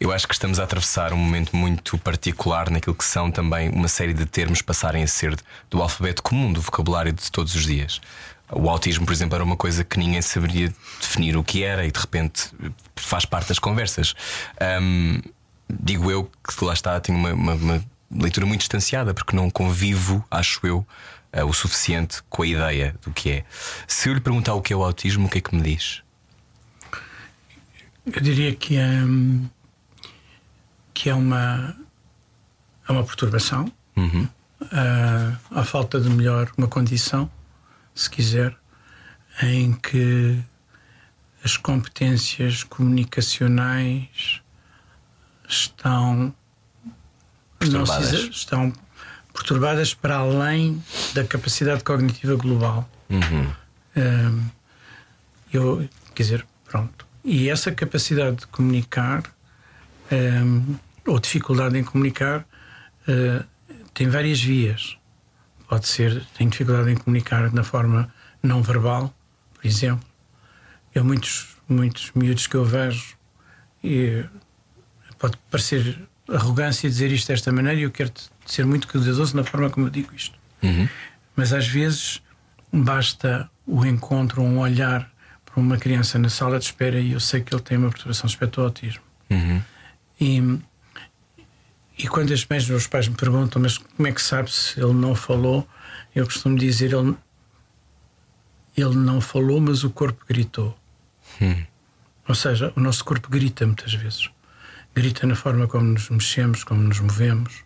Eu acho que estamos a atravessar um momento muito particular naquilo que são também uma série de termos passarem a ser do alfabeto comum, do vocabulário de todos os dias. O autismo, por exemplo, era uma coisa que ninguém saberia definir o que era e de repente faz parte das conversas. Digo eu que lá está, tenho uma, uma- uma leitura muito distanciada porque não convivo, acho eu, eh, o suficiente com a ideia do que é. Se eu lhe perguntar o que é o autismo, o que é que me diz? Eu diria que é, hum, que é uma, é uma perturbação, Uhum. a, a falta de melhor, uma condição, se quiser, em que as competências comunicacionais estão Perturbadas. se- estão perturbadas para além da capacidade cognitiva global. Uhum. Hum, eu, quer dizer, pronto. E essa capacidade de comunicar, hum, ou dificuldade em comunicar, eh, tem várias vias. Pode ser, tem dificuldade em comunicar na forma não verbal, por exemplo. Eu, muitos, muitos miúdos que eu vejo, e pode parecer arrogância dizer isto desta maneira, e eu quero ser muito cuidadoso na forma como eu digo isto. Uhum. Mas às vezes basta o encontro, um olhar uma criança na sala de espera e eu sei que ele tem uma perturbação de espectro autismo. Uhum. E, e quando as mães dos meus pais me perguntam, mas como é que sabe se ele não falou? Eu costumo dizer, ele, ele não falou, mas o corpo gritou. Hum. Ou seja, o nosso corpo grita muitas vezes. Grita na forma como nos mexemos, como nos movemos,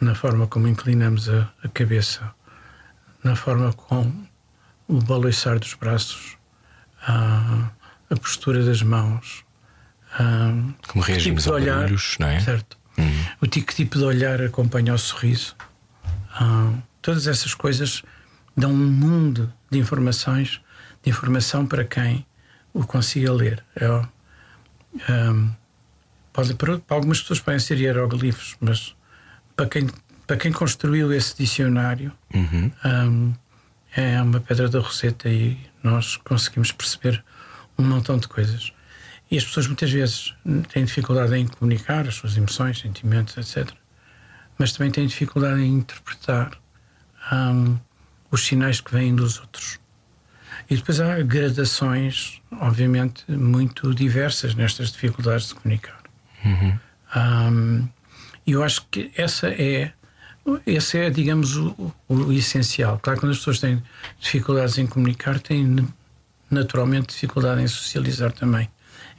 na forma como inclinamos a, a cabeça, na forma como o balançar dos braços, a, a postura das mãos. a- Como reagimos tipo a olhar, barulhos, não é? Certo. O tipo, que tipo de olhar acompanha o sorriso. Ah, todas essas coisas dão um mundo de informações, de informação para quem o consiga ler. É, ah, pode, para, algumas pessoas podem ser hieroglifos, mas para quem, para quem construiu esse dicionário Uhum. ah, é uma pedra da roseta e nós conseguimos perceber um montão de coisas. E as pessoas muitas vezes têm dificuldade em comunicar as suas emoções, sentimentos, etc. Mas também têm dificuldade em interpretar hum, os sinais que vêm dos outros. E depois há gradações, obviamente, muito diversas nestas dificuldades de comunicar. Hum, E eu acho que essa é, esse é, digamos, o, o essencial. Claro que quando as pessoas têm dificuldades em comunicar, têm naturalmente dificuldade em socializar também,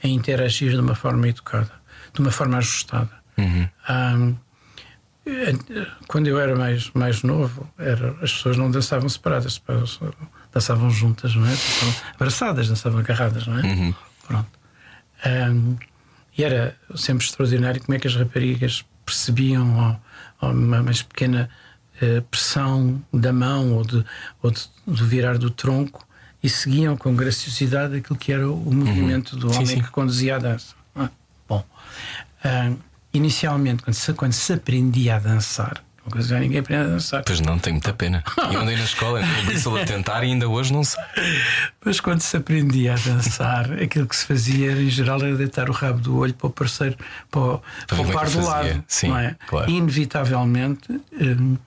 em interagir de uma forma educada, de uma forma ajustada. Hum, eh, quando eu era mais, mais novo, era, as pessoas não dançavam separadas, dançavam juntas, não é? Dançavam abraçadas, dançavam agarradas, não é? Pronto. Hum, e era sempre extraordinário como é que as raparigas percebiam ó, ó, uma mais pequena eh, pressão da mão ou, de, ou de, do virar do tronco e seguiam com graciosidade aquilo que era o movimento do Sim, homem sim. que conduzia a dança. Ah, Bom, ah, inicialmente, quando se, quando se aprendia a dançar, uma coisa que já ninguém aprende a dançar, Pois não, tenho muita pena. Eu andei na escola, eu a tentar e ainda hoje não sei. Mas quando se aprendia a dançar, aquilo que se fazia em geral era deitar o rabo do olho para o parceiro, para o, para o é par do fazia. lado. Sim, não é? claro. Inevitavelmente, hum,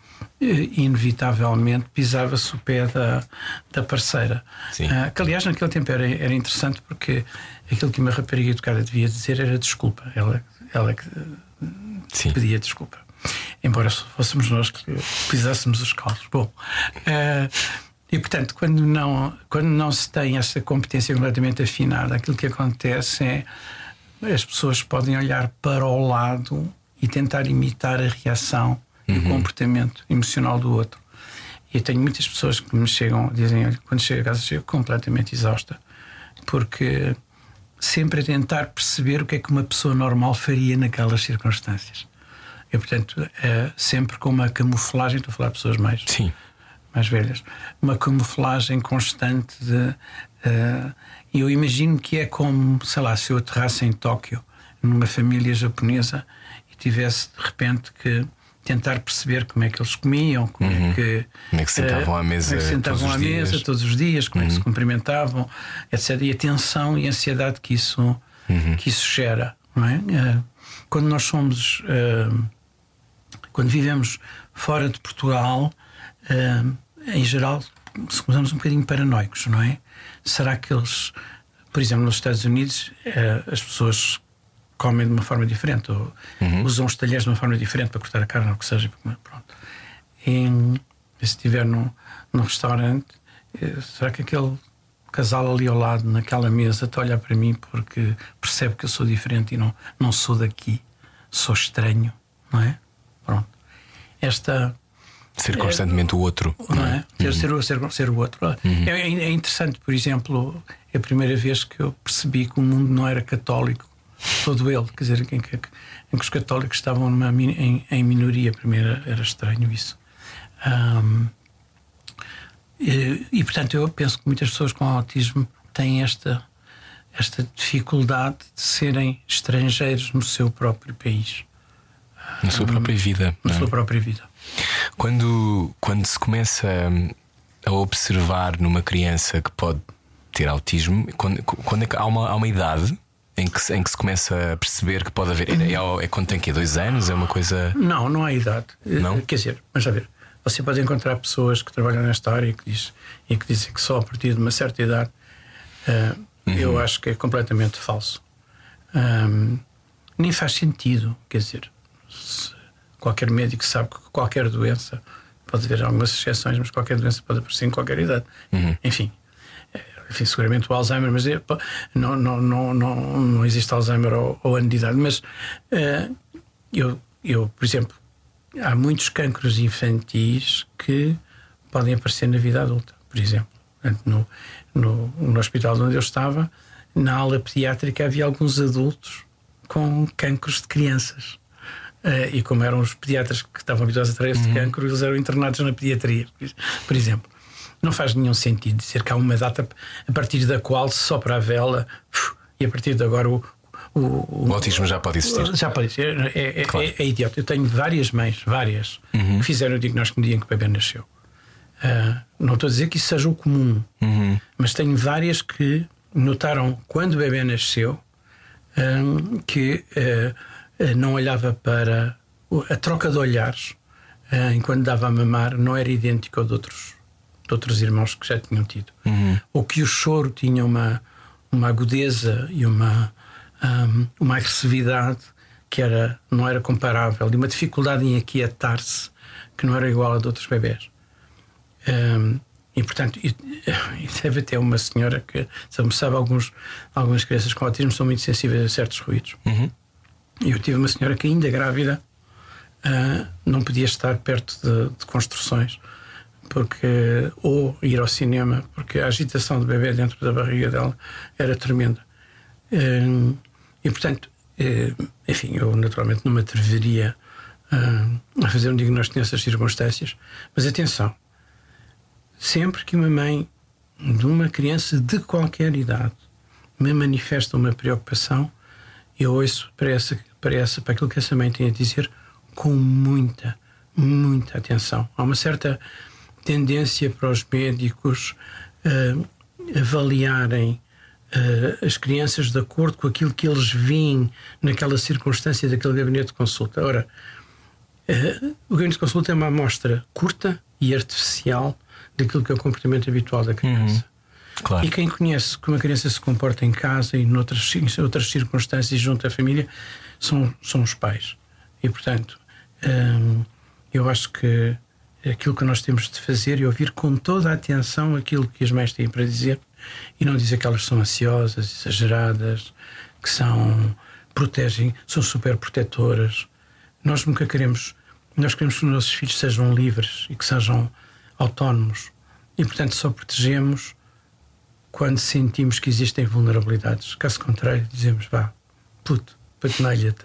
eh, inevitavelmente pisava-se o pé da, da parceira. Sim. Ah, que aliás naquele tempo era, era interessante porque aquilo que uma rapariga educada devia dizer era desculpa. Ela, ela que Sim. pedia desculpa. Embora fôssemos nós que pisássemos os calos. Bom, eh, e portanto, quando não, quando não se tem essa competência completamente afinada, aquilo que acontece é as pessoas podem olhar para o lado e tentar imitar a reação e o comportamento emocional do outro. E eu tenho muitas pessoas que me chegam, dizem, olha, quando chego a casa, chego completamente exausta, porque sempre a tentar perceber o que é que uma pessoa normal faria naquelas circunstâncias. E, portanto, é sempre com uma camuflagem, estou a falar de pessoas mais, Sim. mais velhas, uma camuflagem constante de. eh, eu imagino que é como, sei lá, se eu aterrasse em Tóquio, numa família japonesa, e tivesse de repente que tentar perceber como é que eles comiam, como é que. Como é que sentavam à eh, mesa como é que sentavam todos os à mesa dias. todos os dias, como é que se cumprimentavam, etc. E a tensão e a ansiedade que isso, que isso gera. Não é? Quando nós somos. eh, quando vivemos fora de Portugal, eh, em geral, começamos um bocadinho paranoicos, não é? Será que eles, por exemplo, nos Estados Unidos, eh, as pessoas comem de uma forma diferente, ou usam os talheres de uma forma diferente para cortar a carne, ou o que seja. Pronto. E se estiver num, num restaurante, eh, será que aquele casal ali ao lado, naquela mesa, está a olhar para mim porque percebe que eu sou diferente e não, não sou daqui, sou estranho, não é? Pronto. Esta, Ser constantemente o outro. Não é? Ter, ser, o- ser, ser o outro. É, é interessante, por exemplo, é a primeira vez que eu percebi que o mundo não era católico, todo ele, quer dizer, em que, em que os católicos estavam numa em, em minoria. Primeiro era, estranho isso. Ahm, e, e, portanto, eu penso que muitas pessoas com autismo têm esta, esta dificuldade de serem estrangeiros no seu próprio país, Na sua própria vida. na não é? sua própria vida. Quando, quando se começa hum, a observar numa criança que pode ter autismo, quando, quando é que há uma, há uma idade em que, se- em que se começa a perceber que pode haver. É, é, é quando tem que Dois anos? É uma coisa. Não, não há idade. Não? Eh, Quer dizer, mas a ver, você pode encontrar pessoas que trabalham nesta área e que, diz, e que dizem que só a partir de uma certa idade. eh, Eu acho que é completamente falso. Ahm, nem faz sentido. Quer dizer, qualquer médico sabe que qualquer doença, pode haver algumas exceções, mas qualquer doença pode aparecer em qualquer idade. Enfim. eh, Enfim, seguramente o Alzheimer, mas é, não, não, não, não, não existe Alzheimer ao, ao ano de idade. Mas eh, eu, eu, por exemplo, há muitos cancros infantis que podem aparecer na vida adulta, por exemplo. No, no, no hospital onde eu estava, na aula pediátrica, havia alguns adultos com cancros de crianças. Eh, e como eram os pediatras que estavam habituados a ter este cancro, eles eram internados na pediatria, por- exemplo. Não faz nenhum sentido dizer que há uma data a partir da qual se sopra a vela e a partir de agora o, o, O autismo já pode existir. já pode ser. É, é, Claro. é- é idiota. Eu tenho várias mães, várias, que fizeram o diagnóstico no dia em que o bebê nasceu. Ah, não estou a dizer que isso seja o comum, mas tenho várias que notaram quando o bebê nasceu ah, que ah, ah, não olhava para a troca de olhares ah, enquanto dava a mamar não era idêntico ao de outros, de outros irmãos que já tinham tido. Ou que o choro tinha uma, uma agudeza e uma, ahm, uma agressividade que era, não era comparável e uma dificuldade em aquietar-se que não era igual a de outros bebés. Ahm, e portanto, e, e deve ter uma senhora que, sabe, sabe alguns, algumas crianças com autismo são muito sensíveis a certos ruídos. E eu tive uma senhora que, ainda grávida, ah, não podia estar perto de, de construções porque ou ir ao cinema, porque a agitação do bebê dentro da barriga dela era tremenda. Hum, E portanto, eh, enfim, eu naturalmente não me atreveria a fazer um diagnóstico nessas circunstâncias, mas atenção, sempre que uma mãe de uma criança de qualquer idade me manifesta uma preocupação, eu ouço para, essa, para, essa, para aquilo que essa mãe tem a dizer com muita, muita atenção. Há uma certa tendência para os médicos ah, avaliarem ah, as crianças de acordo com aquilo que eles veem naquela circunstância daquele gabinete de consulta. Ora, ah, o gabinete de consulta é uma amostra curta e artificial daquilo que é o comportamento habitual da criança. Claro. E quem conhece como a criança se comporta em casa e noutras em outras circunstâncias junto à família são, são os pais. E, portanto, hum, eu acho que aquilo que nós temos de fazer é ouvir com toda a atenção aquilo que as mães têm para dizer e não dizer que elas são ansiosas, exageradas, que são protegem, são super protetoras. Nós nunca queremos, nós queremos que os nossos filhos sejam livres e que sejam autónomos. E, portanto, só protegemos quando sentimos que existem vulnerabilidades. Caso contrário, dizemos, vá, puto, patenalha-te.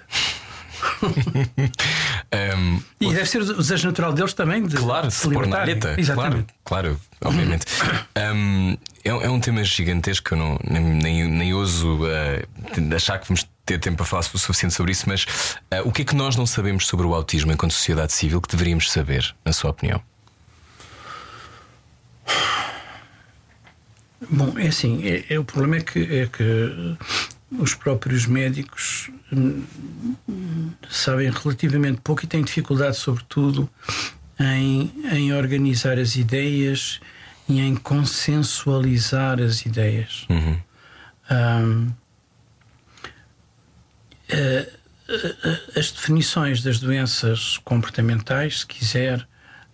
Um, E deve ser o desejo natural deles também de Claro, se se pôr na. Exatamente. Claro, claro obviamente. Um, é, é um tema gigantesco, eu não, nem, nem, nem ouso uh, achar que vamos ter tempo para falar o suficiente sobre isso, mas uh, o que é que nós não sabemos sobre o autismo enquanto sociedade civil que deveríamos saber, na sua opinião? Bom, é assim, é, é- o problema é que, é que os próprios médicos hum, sabem relativamente pouco e têm dificuldade, sobretudo, em, em organizar as ideias e em consensualizar as ideias. Hum, eh, eh, as definições das doenças comportamentais, se quiser,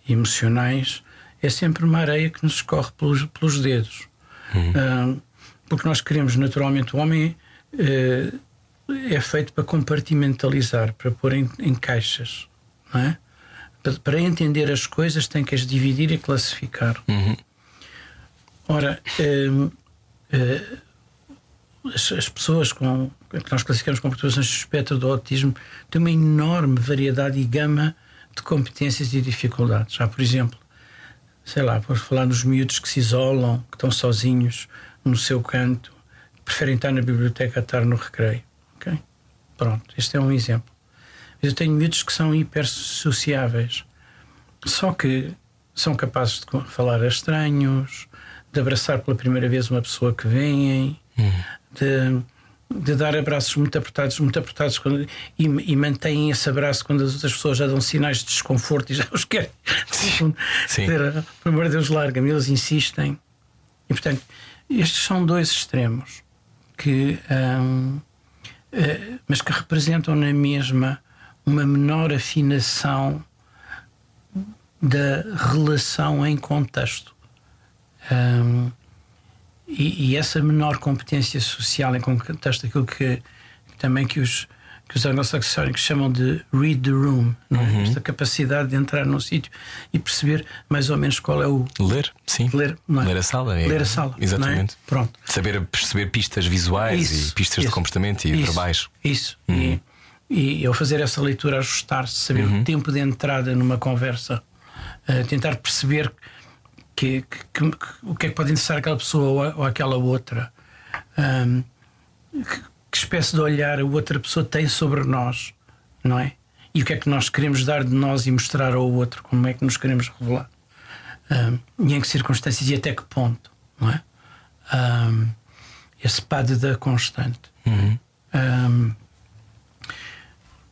emocionais, é sempre uma areia que nos escorre pelos, pelos dedos. Ah, porque nós queremos naturalmente o homem eh, é feito para compartimentalizar, para pôr em, em caixas, não é? para, para entender as coisas, tem que as dividir e classificar. Uhum. Ora, eh, as, as pessoas com, que nós classificamos como perturbações do espectro do autismo têm uma enorme variedade e gama de competências e dificuldades. Já, por exemplo, sei lá, por falar nos miúdos que se isolam, que estão sozinhos no seu canto, preferem estar na biblioteca a estar no recreio. ok? Pronto, este é um exemplo. Eu tenho miúdos que são hipersociáveis, só que são capazes de falar a estranhos, de abraçar pela primeira vez uma pessoa que vêm, de, de dar abraços muito apertados, muito apertados quando, e, e mantêm esse abraço quando as outras pessoas já dão sinais de desconforto e já os querem. Sim. Dizer, Pelo amor de Deus, larga-me. Eles insistem. E portanto, estes são dois extremos que. hum, eh, mas que representam na mesma uma menor afinação da relação em contexto. Hum, e, e essa menor competência social em contexto, aquilo que também que os, que os anglo-saxónicos chamam de read the room, é? esta capacidade de entrar num sítio e perceber mais ou menos qual é o. Ler, sim. Ler, é? Ler a sala. é- Ler a sala. Exatamente. não é? Pronto. Saber perceber pistas visuais Isso, e pistas de isso, comportamento e isso, verbais. Isso. E, e eu fazer essa leitura, ajustar-se, saber o tempo de entrada numa conversa, eh, tentar perceber que, que- que- o que é que pode interessar aquela pessoa ou, aquela outra. Ahm, que, que espécie de olhar a outra pessoa tem sobre nós, não é? E o que é que nós queremos dar de nós e mostrar ao outro, como é que nos queremos revelar. Ahm, e em que circunstâncias e até que ponto, não é? Ahm, esse pad da constante. Ahm,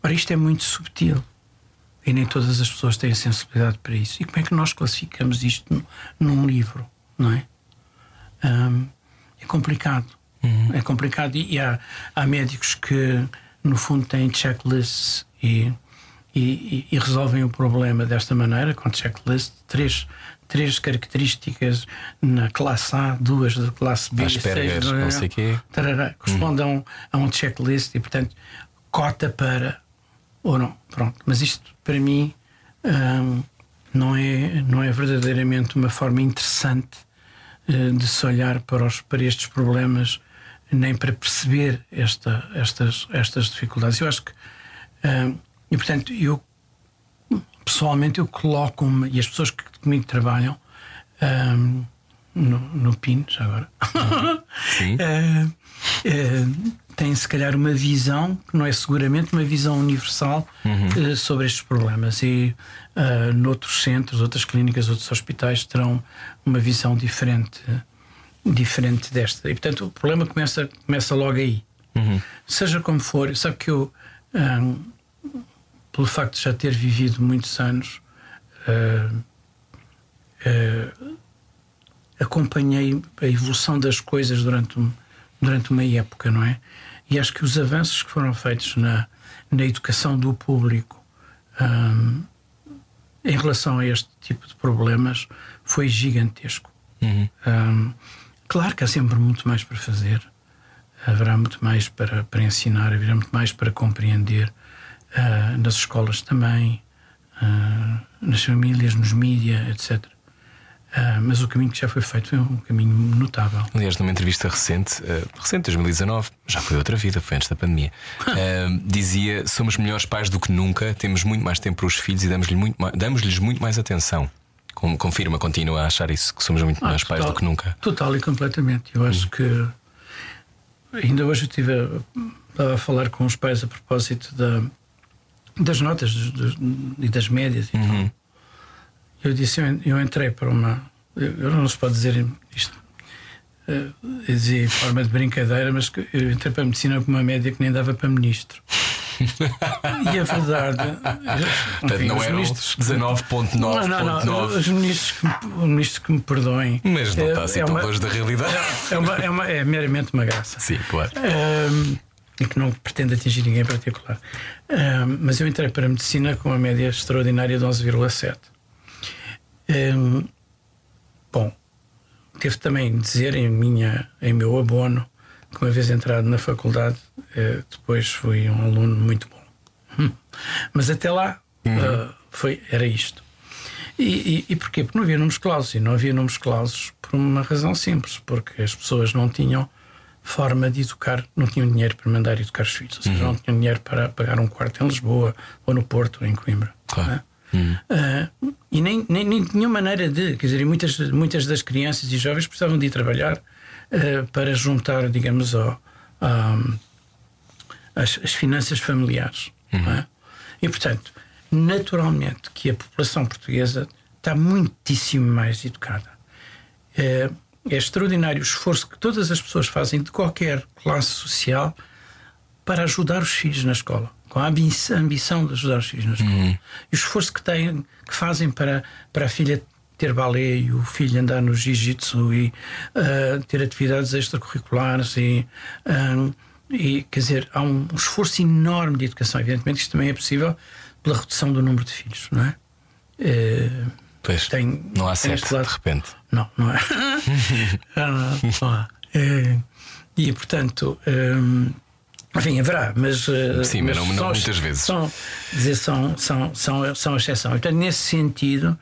ora, isto é muito subtil e nem todas as pessoas têm a sensibilidade para isso. E como é que nós classificamos isto num, livro, não é? É complicado. É complicado e, e há, há médicos que, no fundo, têm checklists e, e, e- resolvem o problema desta maneira, com checklist, três, três características na classe A, duas da classe B, Asperger, seis, não sei quê. tarará, corresponde a, um, a um checklist e, portanto, cota para ou não. Pronto. Mas isto, para mim, hum, não, é, não é verdadeiramente uma forma interessante eh, de se olhar para, os, para estes problemas, nem para perceber esta, estas, estas dificuldades. Eu acho que. hum, e, portanto, eu pessoalmente eu coloco-me, e as pessoas que comigo trabalham hum, no, no PIN, já agora, Sim. eh, eh, têm se calhar uma visão, que não é seguramente uma visão universal eh, sobre estes problemas. E eh, noutros centros, outras clínicas, outros hospitais terão uma visão diferente, diferente desta. E portanto o problema começa, começa logo aí. Seja como for, sabe que eu, ah, pelo facto de já ter vivido muitos anos, ah, ah, acompanhei a evolução das coisas durante, um- durante uma época, não é? E acho que os avanços que foram feitos na, na educação do público hum, em relação a este tipo de problemas foi gigantesco. Hum, claro que há sempre muito mais para fazer, haverá muito mais para, para ensinar, haverá muito mais para compreender ah, nas escolas também, ah, nas famílias, nos mídias, etc. Ah, mas o caminho que já foi feito é um caminho notável. Aliás, numa entrevista recente, eh, recente 2019, já foi outra vida, foi antes da pandemia, eh, dizia: somos melhores pais do que nunca, temos muito mais tempo para os filhos e damos-lhes muito, ma- damos-lhes muito mais atenção. Com- Confirma, continua a achar isso, que somos muito melhores pais do que nunca. Total e completamente. Eu acho que ainda hoje eu estive a, a falar com os pais a propósito da, das notas dos- dos- e das médias e tal. Eu disse, eu, entrei para uma. Eu, não se pode dizer isto. eh, Eu dizia em forma de brincadeira, mas eu entrei para a medicina com uma média que nem dava para ministro. e a verdade. Portanto, enfim, não eram ministros- 19,9,9. não, não, não. Os ministros que, os ministros que me perdoem. Mas não É- está assim é tão uma- longe da realidade. É, uma, é, uma, é meramente uma graça. Sim, claro. Ahm, e que não pretende atingir ninguém em particular. Ahm, mas eu entrei para a medicina com uma média extraordinária de 11,7. Ahm, bom, devo também dizer em, minha, em meu abono que uma vez entrado na faculdade, eh, depois fui um aluno muito bom. Hum. Mas até lá, ah, foi, era isto. E, e, e porquê? Porque não havia números clausos. E não havia números clausos por uma razão simples: porque as pessoas não tinham forma de educar, não tinham dinheiro para mandar educar os filhos, ou seja, uhum. não tinham dinheiro para pagar um quarto em Lisboa, ou no Porto, ou em Coimbra. Claro. É? Uh, e nem, nem, nem tinham maneira de, quer dizer, muitas, muitas das crianças e jovens precisavam de ir trabalhar uh, para juntar, digamos, ao, as, as, finanças familiares. Uhum. É? E, portanto, naturalmente que a população portuguesa está muitíssimo mais educada. É, é extraordinário o esforço que todas as pessoas fazem de qualquer classe social para ajudar os filhos na escola, com a ambição de ajudar os filhos na escola. Uhum. E o esforço que têm, que fazem para, para a filha ter balé e o filho andar no jiu-jitsu e uh, ter atividades extracurriculares e, uh, e quer dizer, há um esforço enorme de educação. Evidentemente, isto também é possível pela redução do número de filhos, não é? Uh, pois, tem, não há certo, lado, de repente. Não, não é. não, não há. É, e portanto. Um, enfim, haverá, mas. Sim, mas, mas não, não muitas vezes. São, dizer, são, são, são, são exceção. Então, nesse sentido,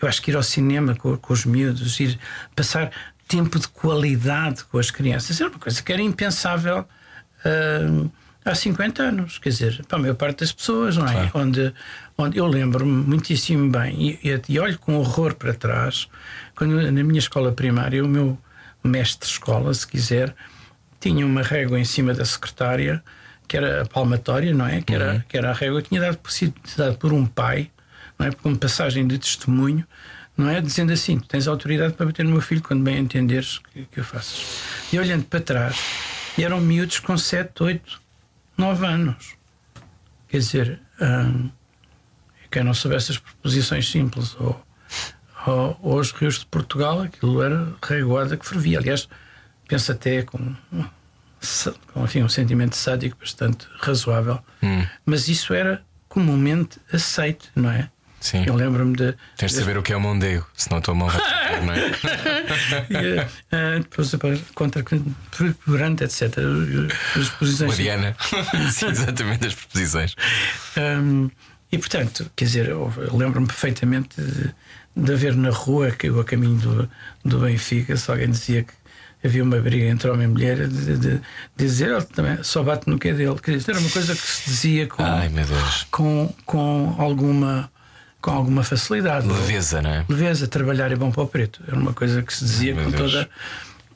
eu acho que ir ao cinema com, com os miúdos, ir passar tempo de qualidade com as crianças, era uma coisa que era impensável uh, há 50 anos. Quer dizer, para a maior parte das pessoas, não é? Claro. Onde, onde eu lembro-me muitíssimo bem e, e, olho com horror para trás, quando na minha escola primária, o meu mestre de escola, se quiser, tinha uma régua em cima da secretária, que era a palmatória, não é? Que era, uhum. que era a régua que tinha dado por, dado por um pai não é? Como passagem de testemunho, não é? Dizendo assim: tens autoridade para bater no meu filho quando bem entenderes que, que eu faço. E olhando para trás, eram miúdos com 7, 8, 9 anos. Quer dizer, hum, quem não soubesse as proposições simples ou, ou, ou, os rios de Portugal, aquilo era reguada que fervia. Aliás, penso até com enfim, um sentimento sádico bastante razoável, hum. mas isso era comumente aceito, não é? Sim. Eu lembro-me de. Tens de saber o que é o mondego, senão a tua mão vai ficar, não é? e, uh, depois, contra grande, etc. As preposições. Mariana. Sim, exatamente, as preposições. Um, e portanto, quer dizer, eu lembro-me perfeitamente de, de haver na rua, que eu a caminho do, do Benfica, se alguém dizia que havia uma briga entre homem e mulher, de, de, de dizer ele também só bate no que é dele. Quer dizer, era uma coisa que se dizia com, Ai, com, com alguma com alguma facilidade. Leveza, não é? Leveza, trabalhar é bom para o preto. Era uma coisa que se dizia com toda,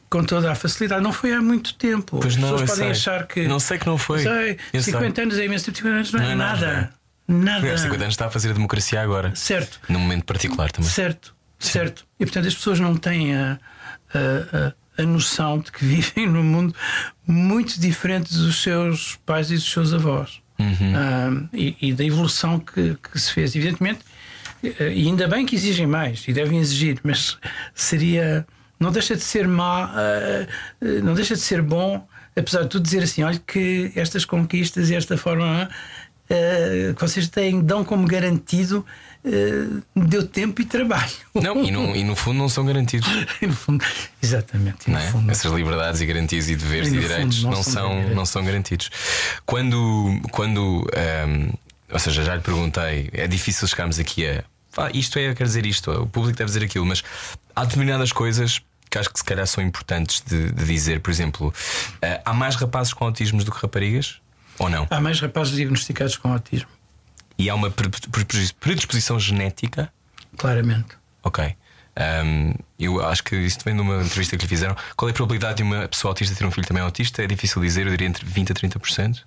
com toda a facilidade. Não foi há muito tempo. Pois As não, pessoas podem sei. achar que. Não sei que não foi. Sei, 50 sei. anos é imenso tempo, 50 anos não, não é, nada. nada. Nada. 50 anos está a fazer a democracia agora. Certo. Num momento particular também. Certo, Sim. certo. E portanto as pessoas não têm a, a, a, a noção de que vivem num mundo muito diferente dos seus pais e dos seus avós. Uhum. E, e, da evolução que, que se fez. Evidentemente, eh, e ainda bem que exigem mais e devem exigir, mas seria. Não deixa de ser má, eh, eh, não deixa de ser bom, apesar de tudo, dizer assim: olha, que estas conquistas e esta forma que vocês têm, dão como garantido deu tempo e trabalho. Não, e no, e no fundo não são garantidos. no fundo, exatamente. Não é? fundo, Essas liberdades e garantias e deveres e, e direitos não, não, são, não são garantidos. Quando, quando um, ehm, ou seja, já lhe perguntei, é difícil chegarmos aqui a. Ah, isto é, quer dizer isto, o público deve dizer aquilo, mas há determinadas coisas que acho que se calhar são importantes de, de dizer. Por exemplo, uh, há mais rapazes com autismo do que raparigas? Ou não? Há mais rapazes diagnosticados com autismo. E há uma predisposição genética? Claramente. Ok. Um, eu acho que isto vem de uma entrevista que lhe fizeram. Qual é a probabilidade de uma pessoa autista ter um filho também autista? É difícil dizer, eu diria entre 20% a 30%.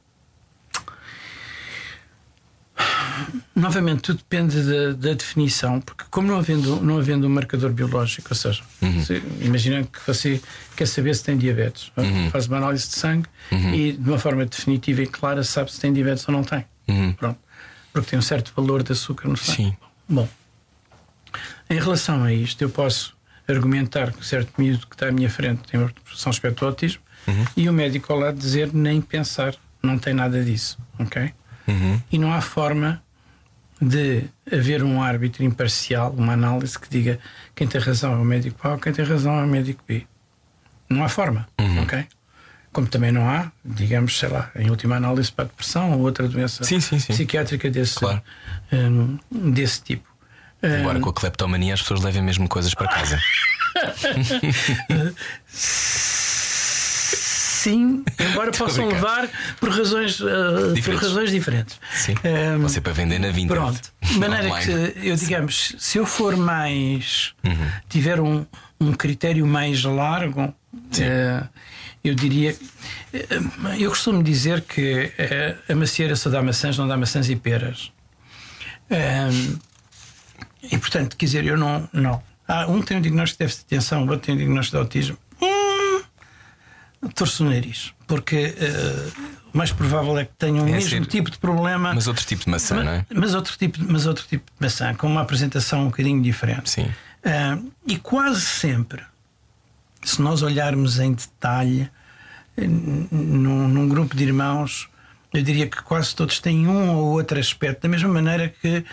Novamente, tudo depende da, da, definição, porque, como não havendo, não havendo um marcador biológico, ou seja, uhum. imagina que você quer saber se tem diabetes, uhum. faz uma análise de sangue uhum. e, de uma forma definitiva e clara, sabe se tem diabetes ou não tem. Uhum. Pronto. Porque tem um certo valor de açúcar no sangue. Sim. Bom, em relação a isto, eu posso argumentar que certo miúdo que está à minha frente tem uma são aspecto autismo uhum. e o médico ao lado dizer nem pensar, não tem nada disso, ok? Uhum. E não há forma de haver um árbitro imparcial, uma análise que diga quem tem razão é o médico A ou quem tem razão é o médico B. Não há forma, uhum. ok? como também não há, digamos, sei lá, em última análise para a depressão ou outra doença sim, sim, sim. psiquiátrica desse, claro. um, desse tipo. Agora com a cleptomania as pessoas levem mesmo coisas para casa. Sim, embora possam levar por razões, uh, por razões diferentes. Sim. Um, Você para vender na vinda. Pronto. De maneira Online. que eu, digamos, Sim. se eu for mais. Uhum. tiver um, um critério mais largo, uh, eu diria. Eu costumo dizer que uh, a macieira só dá maçãs, não dá maçãs e peras. Um, e portanto, quer dizer, eu não. não. Ah, um tem um diagnóstico de déficit de atenção, o outro tem um diagnóstico de autismo torço o nariz, porque uh, o mais provável é que tenham o é mesmo ser, tipo de problema. Mas outro tipo de maçã, mas, não é? Mas outro, tipo, mas outro tipo de maçã, com uma apresentação um bocadinho diferente. Sim. Uh, e quase sempre, se nós olharmos em detalhe, num, num, grupo de irmãos, eu diria que quase todos têm um ou outro aspecto, da mesma maneira que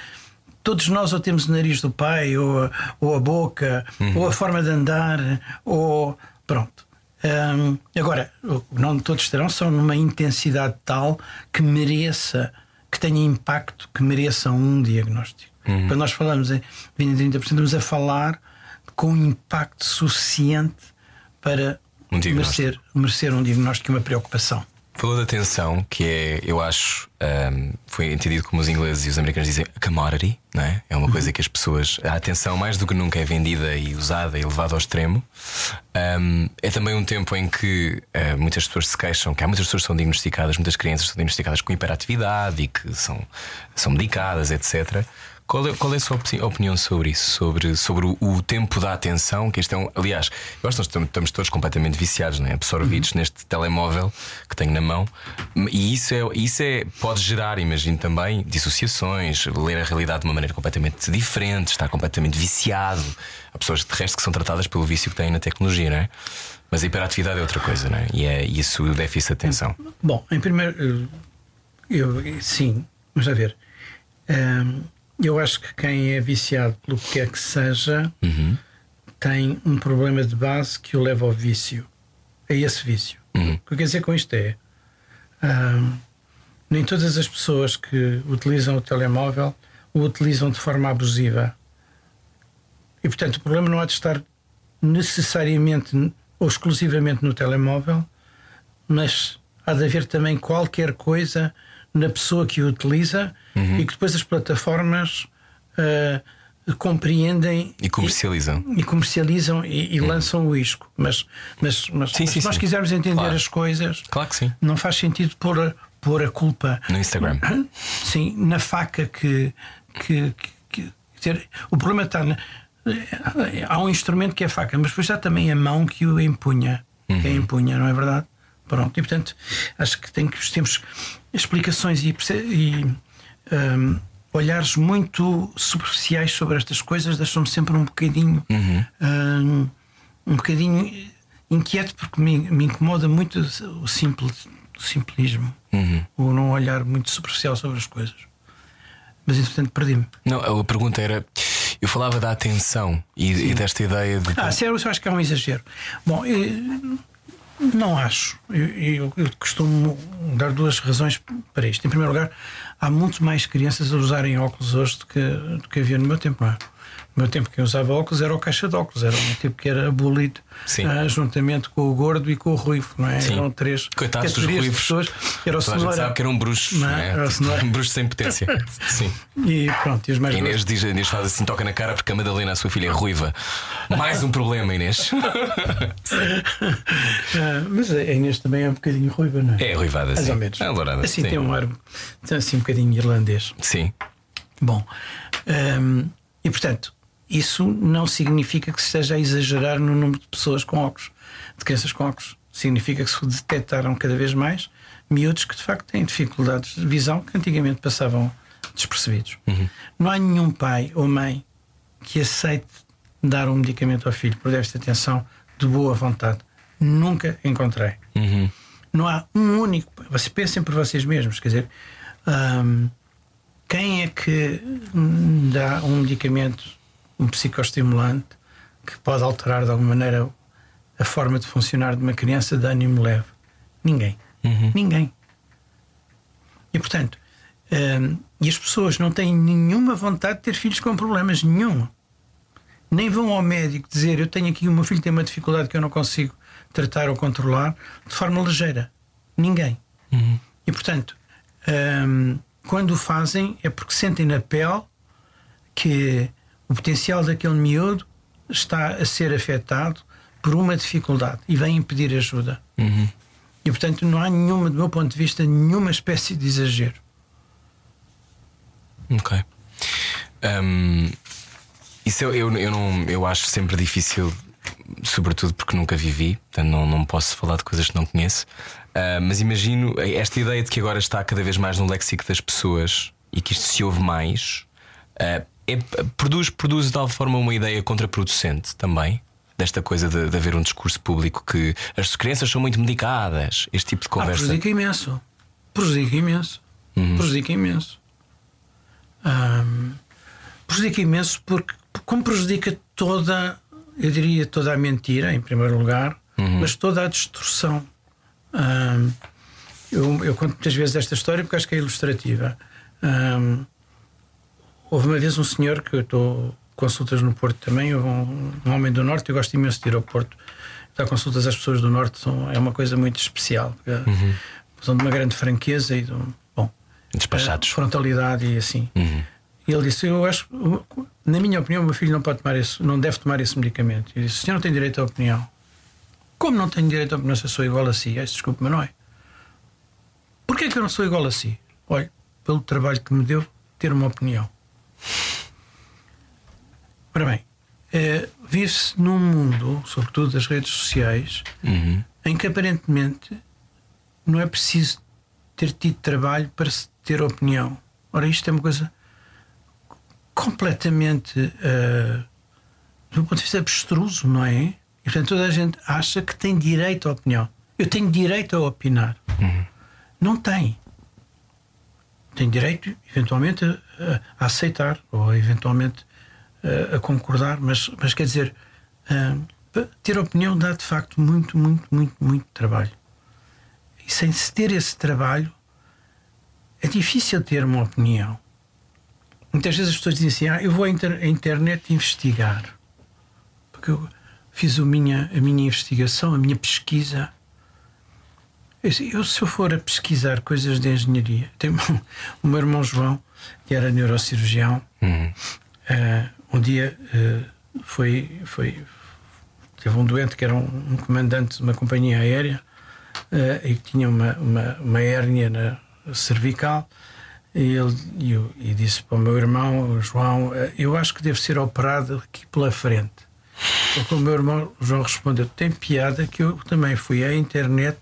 todos nós ou temos o nariz do pai, ou a, ou a boca, uhum. ou a forma de andar, ou. Pronto. Um, agora, não todos terão, são numa intensidade tal que mereça, que tenha impacto, que mereça um diagnóstico. Uhum. Quando nós falamos em 20 a 30%, estamos a falar com impacto suficiente para um merecer, merecer um diagnóstico e uma preocupação. Falou da atenção, que é, eu acho, um, foi entendido como os ingleses e os americanos dizem a commodity, não é? É uma uhum. coisa que as pessoas. A atenção, mais do que nunca, é vendida e usada e levada ao extremo. Um, é também um tempo em que uh, muitas pessoas se queixam que há muitas pessoas que são diagnosticadas, muitas crianças são diagnosticadas com hiperatividade e que são, são medicadas, etc. Qual é, qual é a sua opinião sobre isso? Sobre, sobre o, o tempo da atenção? Que isto é um, aliás, eu acho que nós estamos todos completamente viciados, né? absorvidos uhum. neste telemóvel que tenho na mão. E isso, é, isso é, pode gerar, imagino também, dissociações, ler a realidade de uma maneira completamente diferente, estar completamente viciado. Há pessoas de resto que são tratadas pelo vício que têm na tecnologia, não é? Mas a hiperatividade é outra coisa, não é? E é isso o déficit de atenção. Bom, em primeiro, eu, sim, vamos a ver. Um, eu acho que quem é viciado pelo que quer que seja uhum. tem um problema de base que o leva ao vício. É esse vício. Uhum. O que quer dizer com isto é. Um, nem todas as pessoas que utilizam o telemóvel o utilizam de forma abusiva. E portanto o problema não há de estar necessariamente ou exclusivamente no telemóvel, mas há de haver também qualquer coisa na pessoa que o utiliza uhum. e que depois as plataformas uh, compreendem e comercializam e, e comercializam e, e uhum. lançam o isco. Mas, mas, mas, sim, mas sim, se nós sim. quisermos entender claro. as coisas, claro que sim. não faz sentido pôr, pôr a culpa no Instagram. Sim, na faca que, que, que, que o problema está na, há um instrumento que é a faca, mas depois há também a mão que o empunha. Uhum. Que a empunha, não é verdade? Pronto, e portanto acho que tem que temos explicações e, e um, olhares muito superficiais sobre estas coisas deixam-me sempre um bocadinho uhum. um, um bocadinho inquieto porque me, me incomoda muito o simples o simplismo uhum. o não olhar muito superficial sobre as coisas mas entretanto perdi-me não a pergunta era eu falava da atenção e, e desta ideia de ah sério eu acho que é um exagero bom eu, não acho. Eu, eu, eu, costumo dar duas razões para isto. Em primeiro lugar, há muito mais crianças a usarem óculos hoje do que, do que havia no meu tempo. Não é? Meu tempo, quem usava óculos era o caixa de óculos, era um tipo que era bullied uh, juntamente com o gordo e com o ruivo, não é? Sim. Eram três Coitados categorias de pessoas. Era o cenoura. sabe que era um bruxo, não, é? Era o um bruxo sem potência. Sim. E pronto, e os mais Inês, diz, Inês faz assim, toca na cara porque a Madalena, a sua filha, é ruiva. Mais um problema, Inês. uh, mas a Inês também é um bocadinho ruiva, não é? É ruivada, Mais sim. ou menos. É dourada, assim sim. tem um ar assim um bocadinho irlandês. Sim. Bom, um, e portanto, isso não significa que se esteja a exagerar no número de pessoas com óculos, de crianças com óculos. Significa que se detectaram cada vez mais miúdos que de facto têm dificuldades de visão que antigamente passavam despercebidos. Uhum. Não há nenhum pai ou mãe que aceite dar um medicamento ao filho por déficit de atenção de boa vontade. Nunca encontrei. Uhum. Não há um único. Vocês pensem por vocês mesmos, quer dizer, um, quem é que dá um medicamento um psicoestimulante que pode alterar de alguma maneira a forma de funcionar de uma criança de ânimo leve. Ninguém. Ninguém. E portanto, hum, e as pessoas não têm nenhuma vontade de ter filhos com problemas nenhum. Nem vão ao médico dizer eu tenho aqui o meu filho tem uma dificuldade que eu não consigo tratar ou controlar de forma ligeira. Ninguém. E portanto, hum, quando o fazem é porque sentem na pele que o potencial daquele miúdo está a ser afetado por uma dificuldade e vem pedir ajuda. E portanto não há nenhuma, do meu ponto de vista, nenhuma espécie de exagero. Ok. Um, isso eu, eu, eu, não, eu acho sempre difícil, sobretudo porque nunca vivi, portanto não, não posso falar de coisas que não conheço. Uh, mas imagino esta ideia de que agora está cada vez mais no léxico das pessoas e que isto se ouve mais, uh, é, produz, produz de tal forma uma ideia contraproducente também. Desta coisa de, de haver um discurso público que as crianças são muito medicadas, este tipo de Ah, conversa. prejudica imenso. Prejudica imenso. Prejudica imenso. Ahm, prejudica imenso porque, como prejudica toda, eu diria toda a mentira, em primeiro lugar, mas toda a distorção. Ahm, eu, eu conto muitas vezes esta história porque acho que é ilustrativa. Ahm, houve uma vez um senhor que eu estou consultas no Porto também, um, um homem do Norte, eu gosto imenso de ir ao Porto. Dar consultas às pessoas do Norte são, é uma coisa muito especial. porque São de uma grande franqueza e de um, bom, Despachados. eh, frontalidade e assim. E ele disse: Eu acho, na minha opinião, o meu filho não pode tomar esse, não deve tomar esse medicamento. Eu disse: O senhor não tem direito à opinião. Como não tenho direito à opinião se eu sou igual a si? Ah, desculpe, mas não é. Porquê que eu não sou igual a si? Olha, pelo trabalho que me deu ter uma opinião. Ora bem, eh, vive-se num mundo, sobretudo das redes sociais, em que aparentemente não é preciso ter tido trabalho para se ter opinião. Ora, isto é uma coisa completamente, eh, do ponto de vista abstruso, não é? E, portanto, toda a gente acha que tem direito à opinião. Eu tenho direito a opinar. Não tem. Tem direito, eventualmente, a, a aceitar ou eventualmente a, a concordar, mas, mas quer dizer, pa- ter opinião dá de facto muito, muito, muito, muito trabalho. E sem se ter esse trabalho, é difícil ter uma opinião. Muitas vezes as pessoas dizem assim: ah, eu vou à, inter- internet investigar. Porque eu fiz a minha, a minha investigação, a minha pesquisa. Eu, se eu for a pesquisar coisas de engenharia, tenho o meu irmão João, que era neurocirurgião, eh, um dia eh, foi, foi. Teve um doente que era um, um comandante de uma companhia aérea eh, e que tinha uma, uma, uma hérnia na cervical. E, ele, e, eu- e disse para o meu irmão, João, eh, eu acho que deve ser operado aqui pela frente. O meu irmão João respondeu: tem piada que eu também fui à internet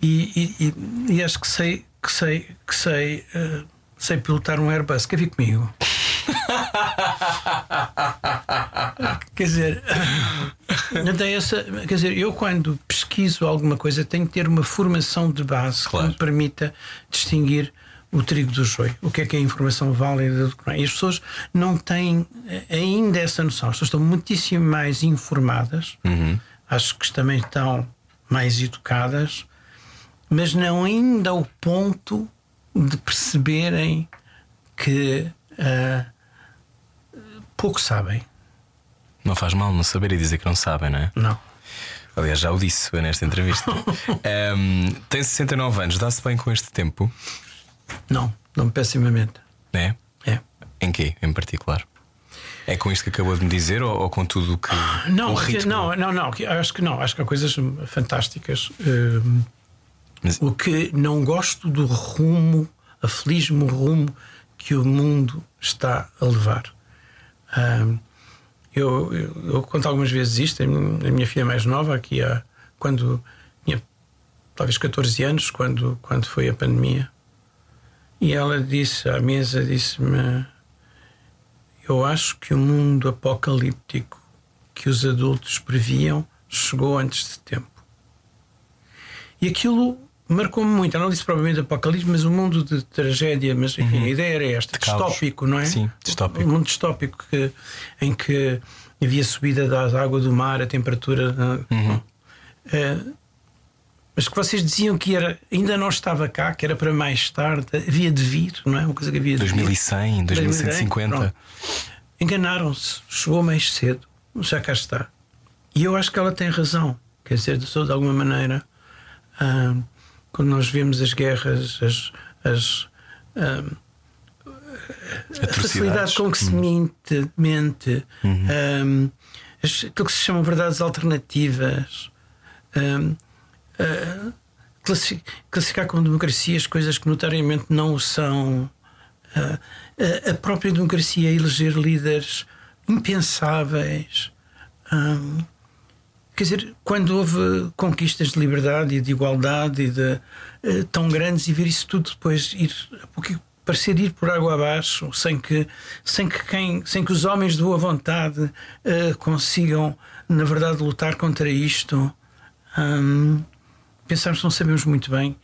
e, e- e- acho que sei que sei que sei eh, sei pilotar um Airbus. Quer vir comigo? quer dizer, então essa, quer dizer, eu quando pesquiso alguma coisa tenho que ter uma formação de base Claro. que me permita distinguir o trigo do joio, o que é que é informação válida do que não é. E as pessoas não têm ainda essa noção, as pessoas estão muitíssimo mais informadas, acho que também estão mais educadas, mas não ainda ao ponto de perceberem que ah, pouco sabem. Não faz mal não saber e dizer que não sabem, não é? Não. Aliás, já o disse nesta entrevista. Ahm, tem 69 anos, dá-se bem com este tempo? Não, não pessimamente. É? É. Em quê, em particular? É com isto que acabou de me dizer ou, ou com tudo o que. Não, ritmo? não, não, não, que- acho que não, acho que há coisas fantásticas. Hum, Mas- O que não gosto do rumo, aflige-me o rumo que o mundo está a levar. Eu, eu, eu conto algumas vezes isto, a minha filha mais nova, aqui há, quando tinha talvez 14 anos, quando, quando foi a pandemia, e ela disse à mesa, disse-me eu acho que o mundo apocalíptico que os adultos previam chegou antes de tempo. E aquilo marcou-me muito. Ela não disse provavelmente apocalipse, mas o mundo de tragédia. Mas enfim, a ideia era esta: Uhum. distópico, não é? Sim, distópico. Um mundo distópico que, em que havia subida da água do mar, a temperatura. Uhum. eh, mas que vocês diziam que era, ainda não estava cá, que era para mais tarde, havia de vir, não é? Uma coisa que havia de 2100, vir. 2150. Enganaram-se, chegou mais cedo, já cá está. E eu acho que ela tem razão, quer dizer, de, de alguma maneira, hum, quando nós vemos as guerras, as. as hum, a facilidade com que se mente, mente Uhum. hum, as- aquilo que se chamam verdades alternativas, hum, ah, classi- classificar como democracias coisas que notariamente não o são, ah, a- própria democracia eleger líderes impensáveis. hum, Quer dizer, quando houve conquistas de liberdade e de igualdade e de, eh, tão grandes e ver isso tudo depois ir pouquinho- parecer ir por água abaixo, sem que, sem que, quem, sem que os homens de boa vontade eh, consigam, na verdade, lutar contra isto, hum, pensamos não sabemos muito bem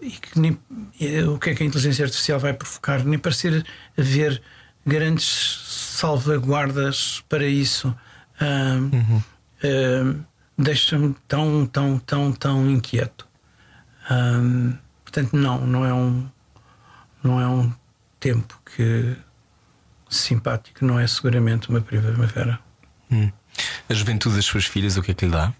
e que nem, eh, o que é que a inteligência artificial vai provocar, nem parecer haver grandes salvaguardas para isso. Hum, hum, Deixa-me tão, tão, tão, tão inquieto. Hum, portanto, não, não é um, não é um tempo que simpático, não é seguramente uma primavera. Hum. A juventude das suas filhas, o que é que lhe dá?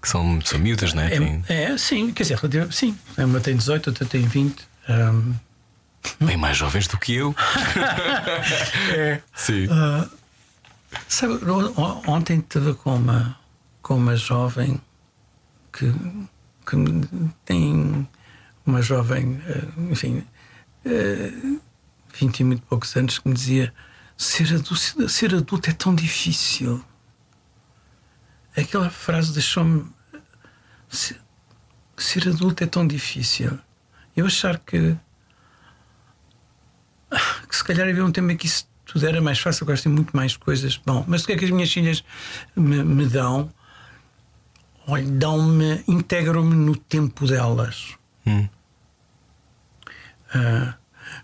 Que são, são miúdas, não é? É, é, sim, quer dizer, sim. Uma tem 18, outra tem 20. hum, Bem mais jovens do que eu. é. Sim. Sabe, ontem estava com uma, com uma jovem que, que tem uma jovem, eh, enfim, eh, 20 e muito poucos anos, que me dizia: ser adulto, ser adulto é tão difícil. Aquela frase deixou-me. Ser adulto é tão difícil. Eu achar que que se calhar havia um tema que isso tudo era mais fácil, agora tem muito mais coisas. Bom, mas o que é que as minhas filhas me, me dão? Olha, dão-me, integram-me no tempo delas. Hum. Ah,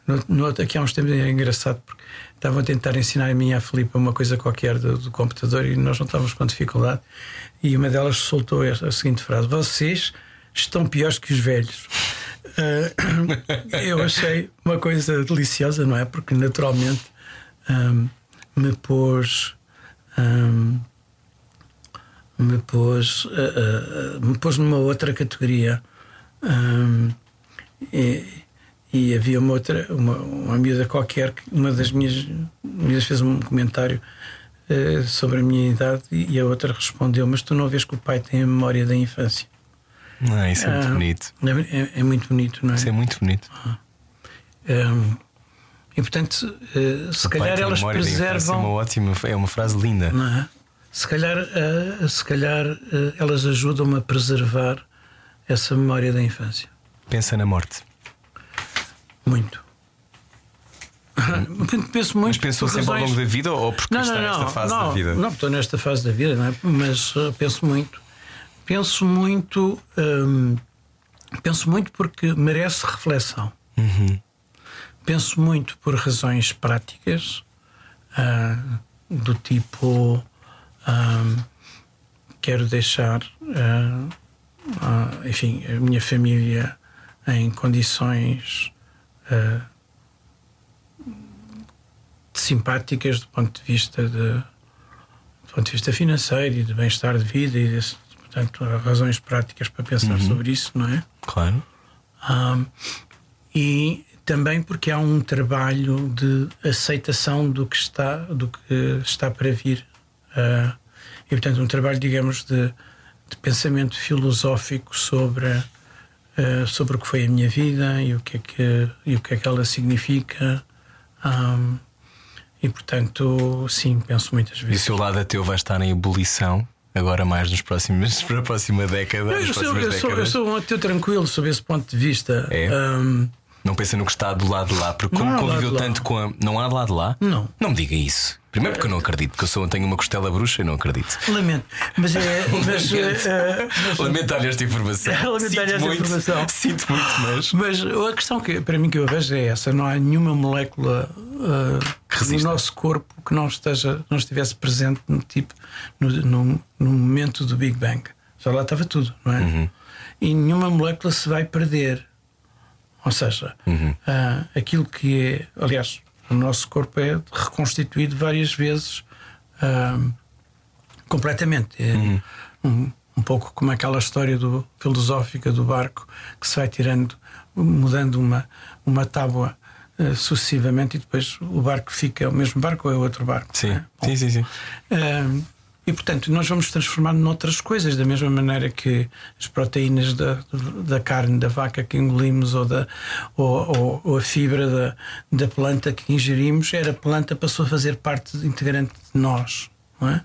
no, no, aqui há uns tempos é engraçado porque estavam a tentar ensinar a mim e à Filipe uma coisa qualquer do, do computador e nós não estávamos com dificuldade. E uma delas soltou esta- a seguinte frase: Vocês estão piores que os velhos. Ah, eu achei uma coisa deliciosa, não é? Porque naturalmente ahm, me pôs. ahm, me pôs, ah, ah, ah, me pôs numa outra categoria. Ahm, e, e havia uma outra, uma, uma miúda qualquer, que uma das minhas miúdas fez um comentário eh, sobre a minha idade e a outra respondeu: Mas tu não vês que o pai tem a memória da infância? Ah, isso é muito Ah, bonito. É, é- é muito bonito, não é? Isso é muito bonito. Ahm, e portanto, eh, se O calhar elas memória infância, É uma preservam. ótima, é uma frase linda. É? Se calhar, eh, se calhar eh, elas ajudam-me a preservar essa memória da infância. Pensa na morte. Muito. Penso muito. Mas pensou sempre ao razões- longo da vida ou porque Não, está não, nesta não, fase da vida? Não, estou nesta fase da vida, é? mas penso muito. Penso muito. hum, penso muito porque merece reflexão. Uhum. Penso muito por razões práticas, ah, do tipo. hum, quero deixar, ah, enfim, a minha família em condições. simpáticas do ponto de vista de, do ponto de vista financeiro e de bem-estar de vida e desse, portanto há razões práticas para pensar sobre isso não é Claro. Ahm, e também porque há um trabalho de aceitação do que está do que está para vir Ah, e portanto um trabalho digamos de, de pensamento filosófico sobre ah, sobre o que foi a minha vida e o que é que e o que é que ela significa Ahm, e portanto sim penso muitas E o vezes seu lado ateu vai estar em ebulição agora mais nos próximos, para a próxima década. nas eu sou, eu, sou, eu sou um ateu tranquilo sob esse ponto de vista É? Ahm, Não pensa no que está do lado de lá, porque como lado conviveu tanto com a. Não há de lá de lá? Não. Não me diga isso. Primeiro porque eu não acredito, porque eu sou, tenho uma costela bruxa e não acredito. Lamento, mas é. Mas, eh, mas- Lamentar esta informação. Lamentar esta muito, informação. Sinto muito, mas. mas a questão que para mim que eu vejo é essa: não há nenhuma molécula eh, Que no nosso corpo que não esteja, não estivesse presente no tipo no, no, no momento do Big Bang. Já lá estava tudo, não é? Uhum. E nenhuma molécula se vai perder. Ou seja, Uhum. ah, aquilo que é. Aliás, o nosso corpo é reconstituído várias vezes ah, completamente. É Uhum. um, um pouco como aquela história do, filosófica do barco que se vai tirando, mudando uma, uma tábua ah, sucessivamente e depois o barco fica o mesmo barco ou é outro barco. Sim, é? Bom, sim, sim, sim. E portanto, nós vamos transformar noutras coisas, da mesma maneira que as proteínas da, da carne da vaca que engolimos ou, da, ou, ou- ou a fibra da, da planta que ingerimos, era a planta passou a fazer parte integrante de nós, não é?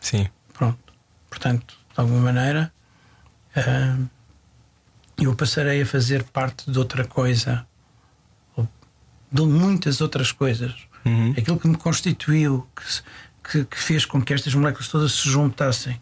Sim. Pronto. Portanto, de alguma maneira, ah, eu passarei a fazer parte de outra coisa, ou de muitas outras coisas. Aquilo que me constituiu, que, que, que fez com que estas moléculas todas se juntassem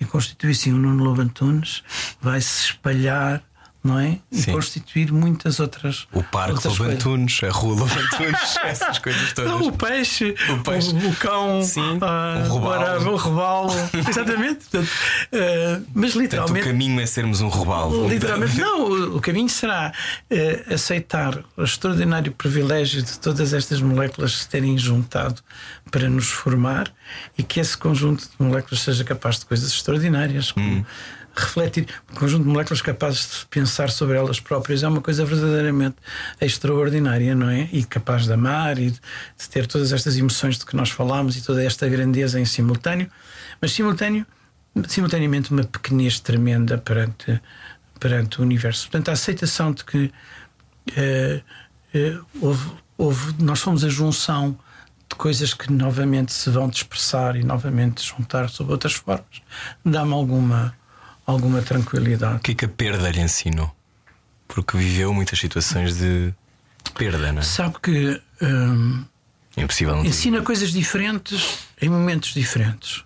e constituíssem o Nuno Lobo Antunes, vai se espalhar, não é? E Sim. constituir muitas outras. O Parque. Lobantunes, a Rua Lobantunes, essas coisas todas. Não, o peixe, O peixe. o, o cão, Sim, ah, o robalo. ora, o robalo. Exatamente. Portanto, ah, mas Portanto, o literalmente. caminho é sermos um robalo. Literalmente, não, o- caminho será eh, aceitar o extraordinário privilégio de todas estas moléculas se terem juntado para nos formar e que esse conjunto de moléculas seja capaz de coisas extraordinárias. como Refletir um conjunto de moléculas capazes de pensar sobre elas próprias é uma coisa verdadeiramente extraordinária, não é? E capaz de amar e de ter todas estas emoções de que nós falámos e toda esta grandeza em simultâneo, mas simultâneo simultaneamente uma pequenez tremenda perante, perante o universo. Portanto, a aceitação de que eh, eh, houve, houve- nós somos a junção de coisas que novamente se vão dispersar e novamente juntar sob outras formas, dá-me alguma, alguma tranquilidade. O que é que a perda lhe ensinou? Porque viveu muitas situações de, de perda, não é? Sabe que hum, É impossível não ter. ensina coisas diferentes em momentos diferentes.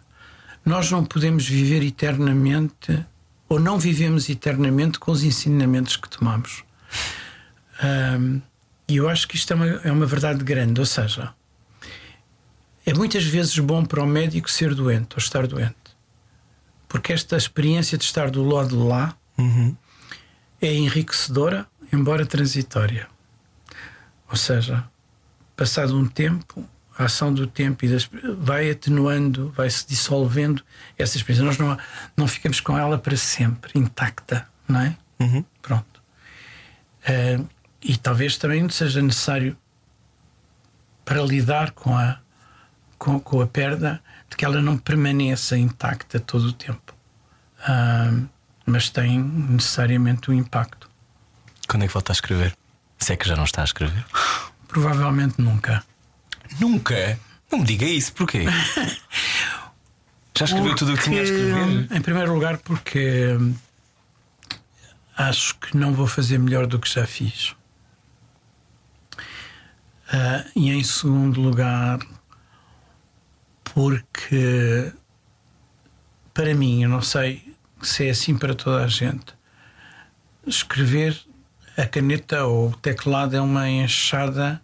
Nós não podemos viver eternamente ou não vivemos eternamente com os ensinamentos que tomamos. Ahm, E eu acho que isto é uma, é uma verdade grande. Ou seja, é muitas vezes bom para o médico ser doente ou estar doente. Porque esta experiência de estar do lado de lá é enriquecedora, embora transitória. Ou seja, passado um tempo, a ação do tempo e das, vai atenuando, vai se dissolvendo essa experiência. Nós não, não ficamos com ela para sempre, intacta, não é? Pronto. Eh, e talvez também seja necessário para lidar com a, com, com a perda de que ela não permaneça intacta todo o tempo. Ah, mas tem necessariamente um impacto. Quando é que volta a escrever? Se é que já não está a escrever? Provavelmente nunca. Nunca! Não me diga isso, porquê? Já escreveu tudo o que tinha a escrever? Em primeiro lugar, porque hum, acho que não vou fazer melhor do que já fiz. Ah, e em segundo lugar, porque para mim, eu não sei se é assim para toda a gente, escrever a caneta ou o teclado é uma enxada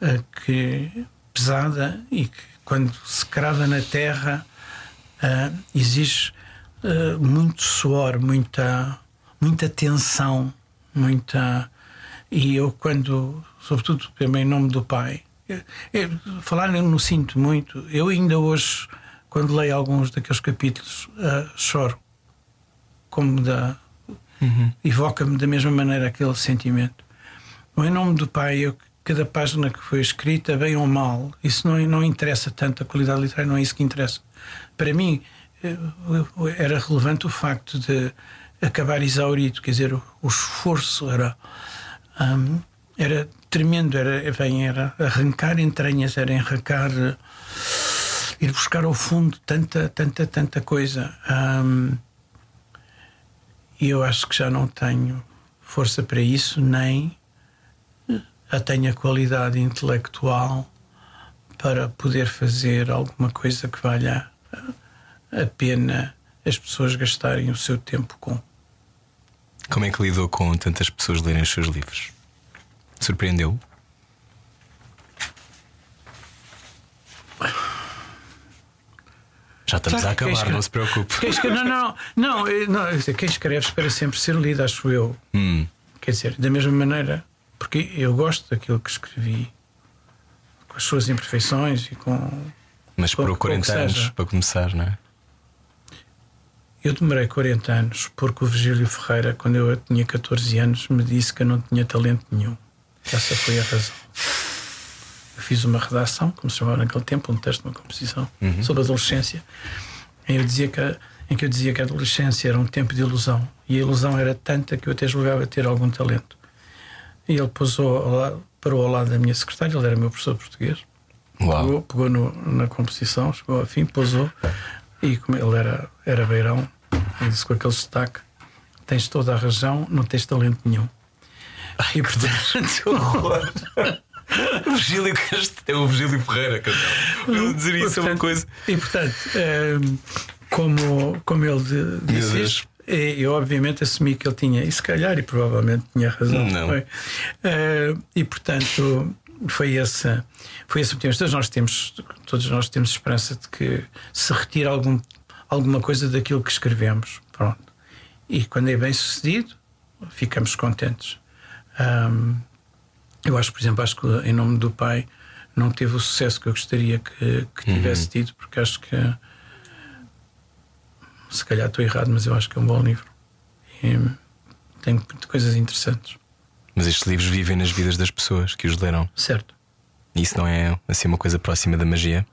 ah, que, pesada e que, quando se crava na terra, ah, exige ah, muito suor, muita, muita tensão, muita. E eu, quando, sobretudo também em nome do Pai, eu, eu, falar não sinto muito. Eu ainda hoje, quando leio alguns daqueles capítulos, ah, choro. Como da. Evoca-me da mesma maneira aquele sentimento. Em nome do Pai, eu, cada página que foi escrita, bem ou mal, isso não, não interessa tanto, a qualidade literária não é isso que interessa. Para mim, eh, era relevante o facto de acabar exaurido, quer dizer, o, o esforço era, hum, era tremendo, era, bem, era arrancar entranhas, era arrancar, eh, ir buscar ao fundo tanta, tanta, tanta coisa. Hum, e eu acho que já não tenho força para isso, nem a tenho a qualidade intelectual para poder fazer alguma coisa que valha a pena as pessoas gastarem o seu tempo com. Como é que lidou com tantas pessoas lerem os seus livros? Surpreendeu? Já estamos Claro a acabar, escreve- não se preocupe. Quem escreve, não, não, não, eh, não, quem escreve espera sempre ser lido, acho eu. Hum, Quer dizer, da mesma maneira, porque eu gosto daquilo que escrevi, com as suas imperfeições e com. mas por 40 pouco anos seja. para começar, não é? Eu demorei 40 anos porque o Virgílio Ferreira, quando eu tinha 14 anos, me disse que eu não tinha talento nenhum. Essa foi a razão. Eu fiz uma redação, como se chamava naquele tempo, um texto, uma composição sobre a adolescência, em, eu dizia que, a- em que eu dizia que a adolescência era um tempo de ilusão e a ilusão era tanta que eu até julgava ter algum talento. E ele pousou ao lado, parou ao lado da minha secretária, ele era meu professor português, Uau. pegou, pegou no- na composição, chegou ao fim, pousou e como ele era, era beirão, e disse com aquele sotaque: tens toda a razão, não tens talento nenhum. E portanto, O Virgílio Cast- é o Virgílio Ferreira. Eu dizer isso é uma portanto- coisa. E portanto, ehm, como, como ele disse isto, eh, eu obviamente assumi que ele tinha, e se calhar, e provavelmente tinha razão. Não. Eh, e portanto, foi essa, foi esse o motivo. Todos nós temos, todos nós temos esperança de que se retire algum, alguma coisa daquilo que escrevemos. Pronto. E quando é bem sucedido, ficamos contentes. Ahm, eu acho, por exemplo, acho que em nome do pai não teve o sucesso que eu gostaria que, que tivesse tido, porque acho que se calhar estou errado, mas eu acho que é um bom livro. E tem coisas interessantes, Mas estes livros vivem nas vidas das pessoas que os leram. certo? E isso não é assim uma coisa próxima da magia?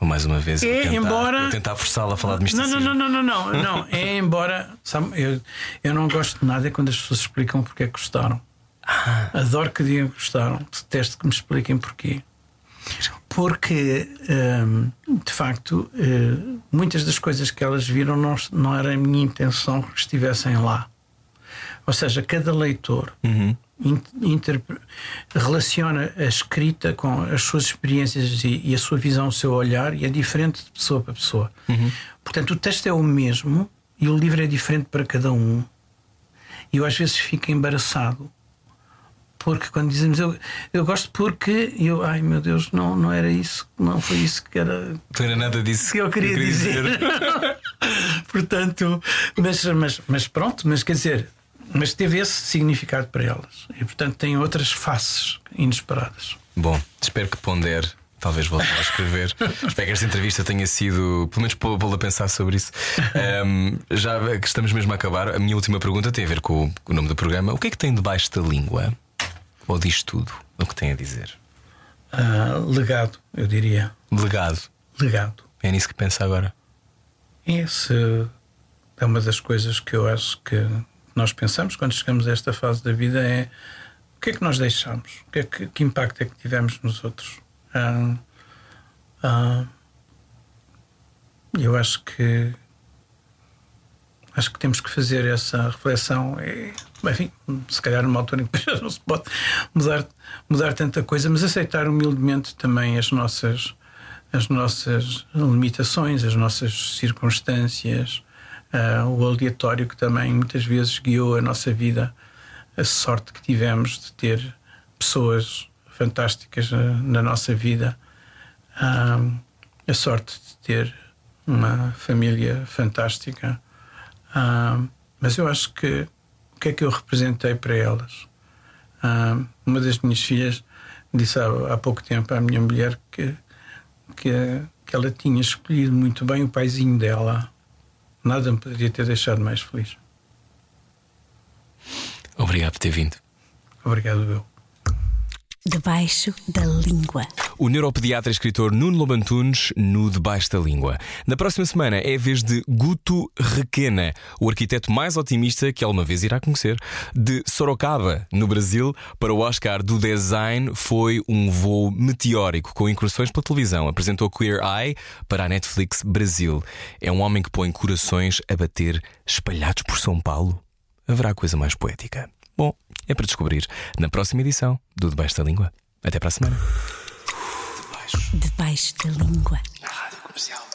Mais uma vez, É, tentar, embora- eu tentar forçá-la a falar de misticismo. não, não, não, não, não, não. É embora sabe, eu, eu não gosto de nada é quando as pessoas explicam porque é que gostaram. Adoro que digam que gostaram, detesto que me expliquem porquê. Porque, hum, de facto, eh, muitas das coisas que elas viram não, não era a minha intenção que estivessem lá. Ou seja, cada leitor Uhum. In- interpre- relaciona a escrita com as suas experiências e, e a sua visão, o seu olhar, e é diferente de pessoa para pessoa. Portanto, o texto é o mesmo e o livro é diferente para cada um. E eu às vezes fico embaraçado. Porque quando dizemos eu, eu gosto porque eu, ai meu Deus, não, não era isso, não foi isso que era Não era nada disso que eu queria, dizer. portanto, mas, mas, mas pronto, mas quer dizer, mas teve esse significado para elas. E portanto tem outras faces inesperadas. Bom, espero que pondere. Talvez volte a escrever. espero que esta entrevista tenha sido, pelo menos pô- pô-la a pensar sobre isso. Ahm, já que estamos mesmo a acabar, a minha última pergunta tem a ver com o, com o nome do programa. O que é que tem debaixo da língua? Ou diz tudo o que tem a dizer? Ah, legado, eu diria. Legado. Legado. É nisso que pensa agora. Esse é uma das coisas que eu acho que nós pensamos quando chegamos a esta fase da vida é o que é que nós deixamos? Que, é que, que impacto é que tivemos nos outros? Ah, ah, eu acho que acho que temos que fazer essa reflexão. E, enfim, se calhar numa altura em que já não se pode mudar, mudar tanta coisa, mas aceitar humildemente também as nossas, as nossas limitações, as nossas circunstâncias, ah, o aleatório que também muitas vezes guiou a nossa vida, a sorte que tivemos de ter pessoas fantásticas ah, na nossa vida, ah, a sorte de ter uma família fantástica. Ah, mas eu acho que o que é que eu representei para elas? Uma das minhas filhas disse há, há pouco tempo à minha mulher que, que, que ela tinha escolhido muito bem o paizinho dela. Nada me poderia ter deixado mais feliz. Obrigado por ter vindo. Obrigado, eu. Debaixo da língua. O neuropediatra e escritor Nuno Lobantunes no Debaixo da Língua. Na próxima semana é a vez de Guto Requena, o arquiteto mais otimista que alguma vez irá conhecer. De Sorocaba, no Brasil, para o Oscar do Design foi um voo meteórico com incursões pela televisão. Apresentou Queer Eye para a Netflix Brasil. É um homem que põe corações a bater espalhados por São Paulo. Haverá coisa mais poética. Bom, é para descobrir na próxima edição do Debaixo da Língua. Até para a semana. Debaixo da língua. Na Rádio Comercial.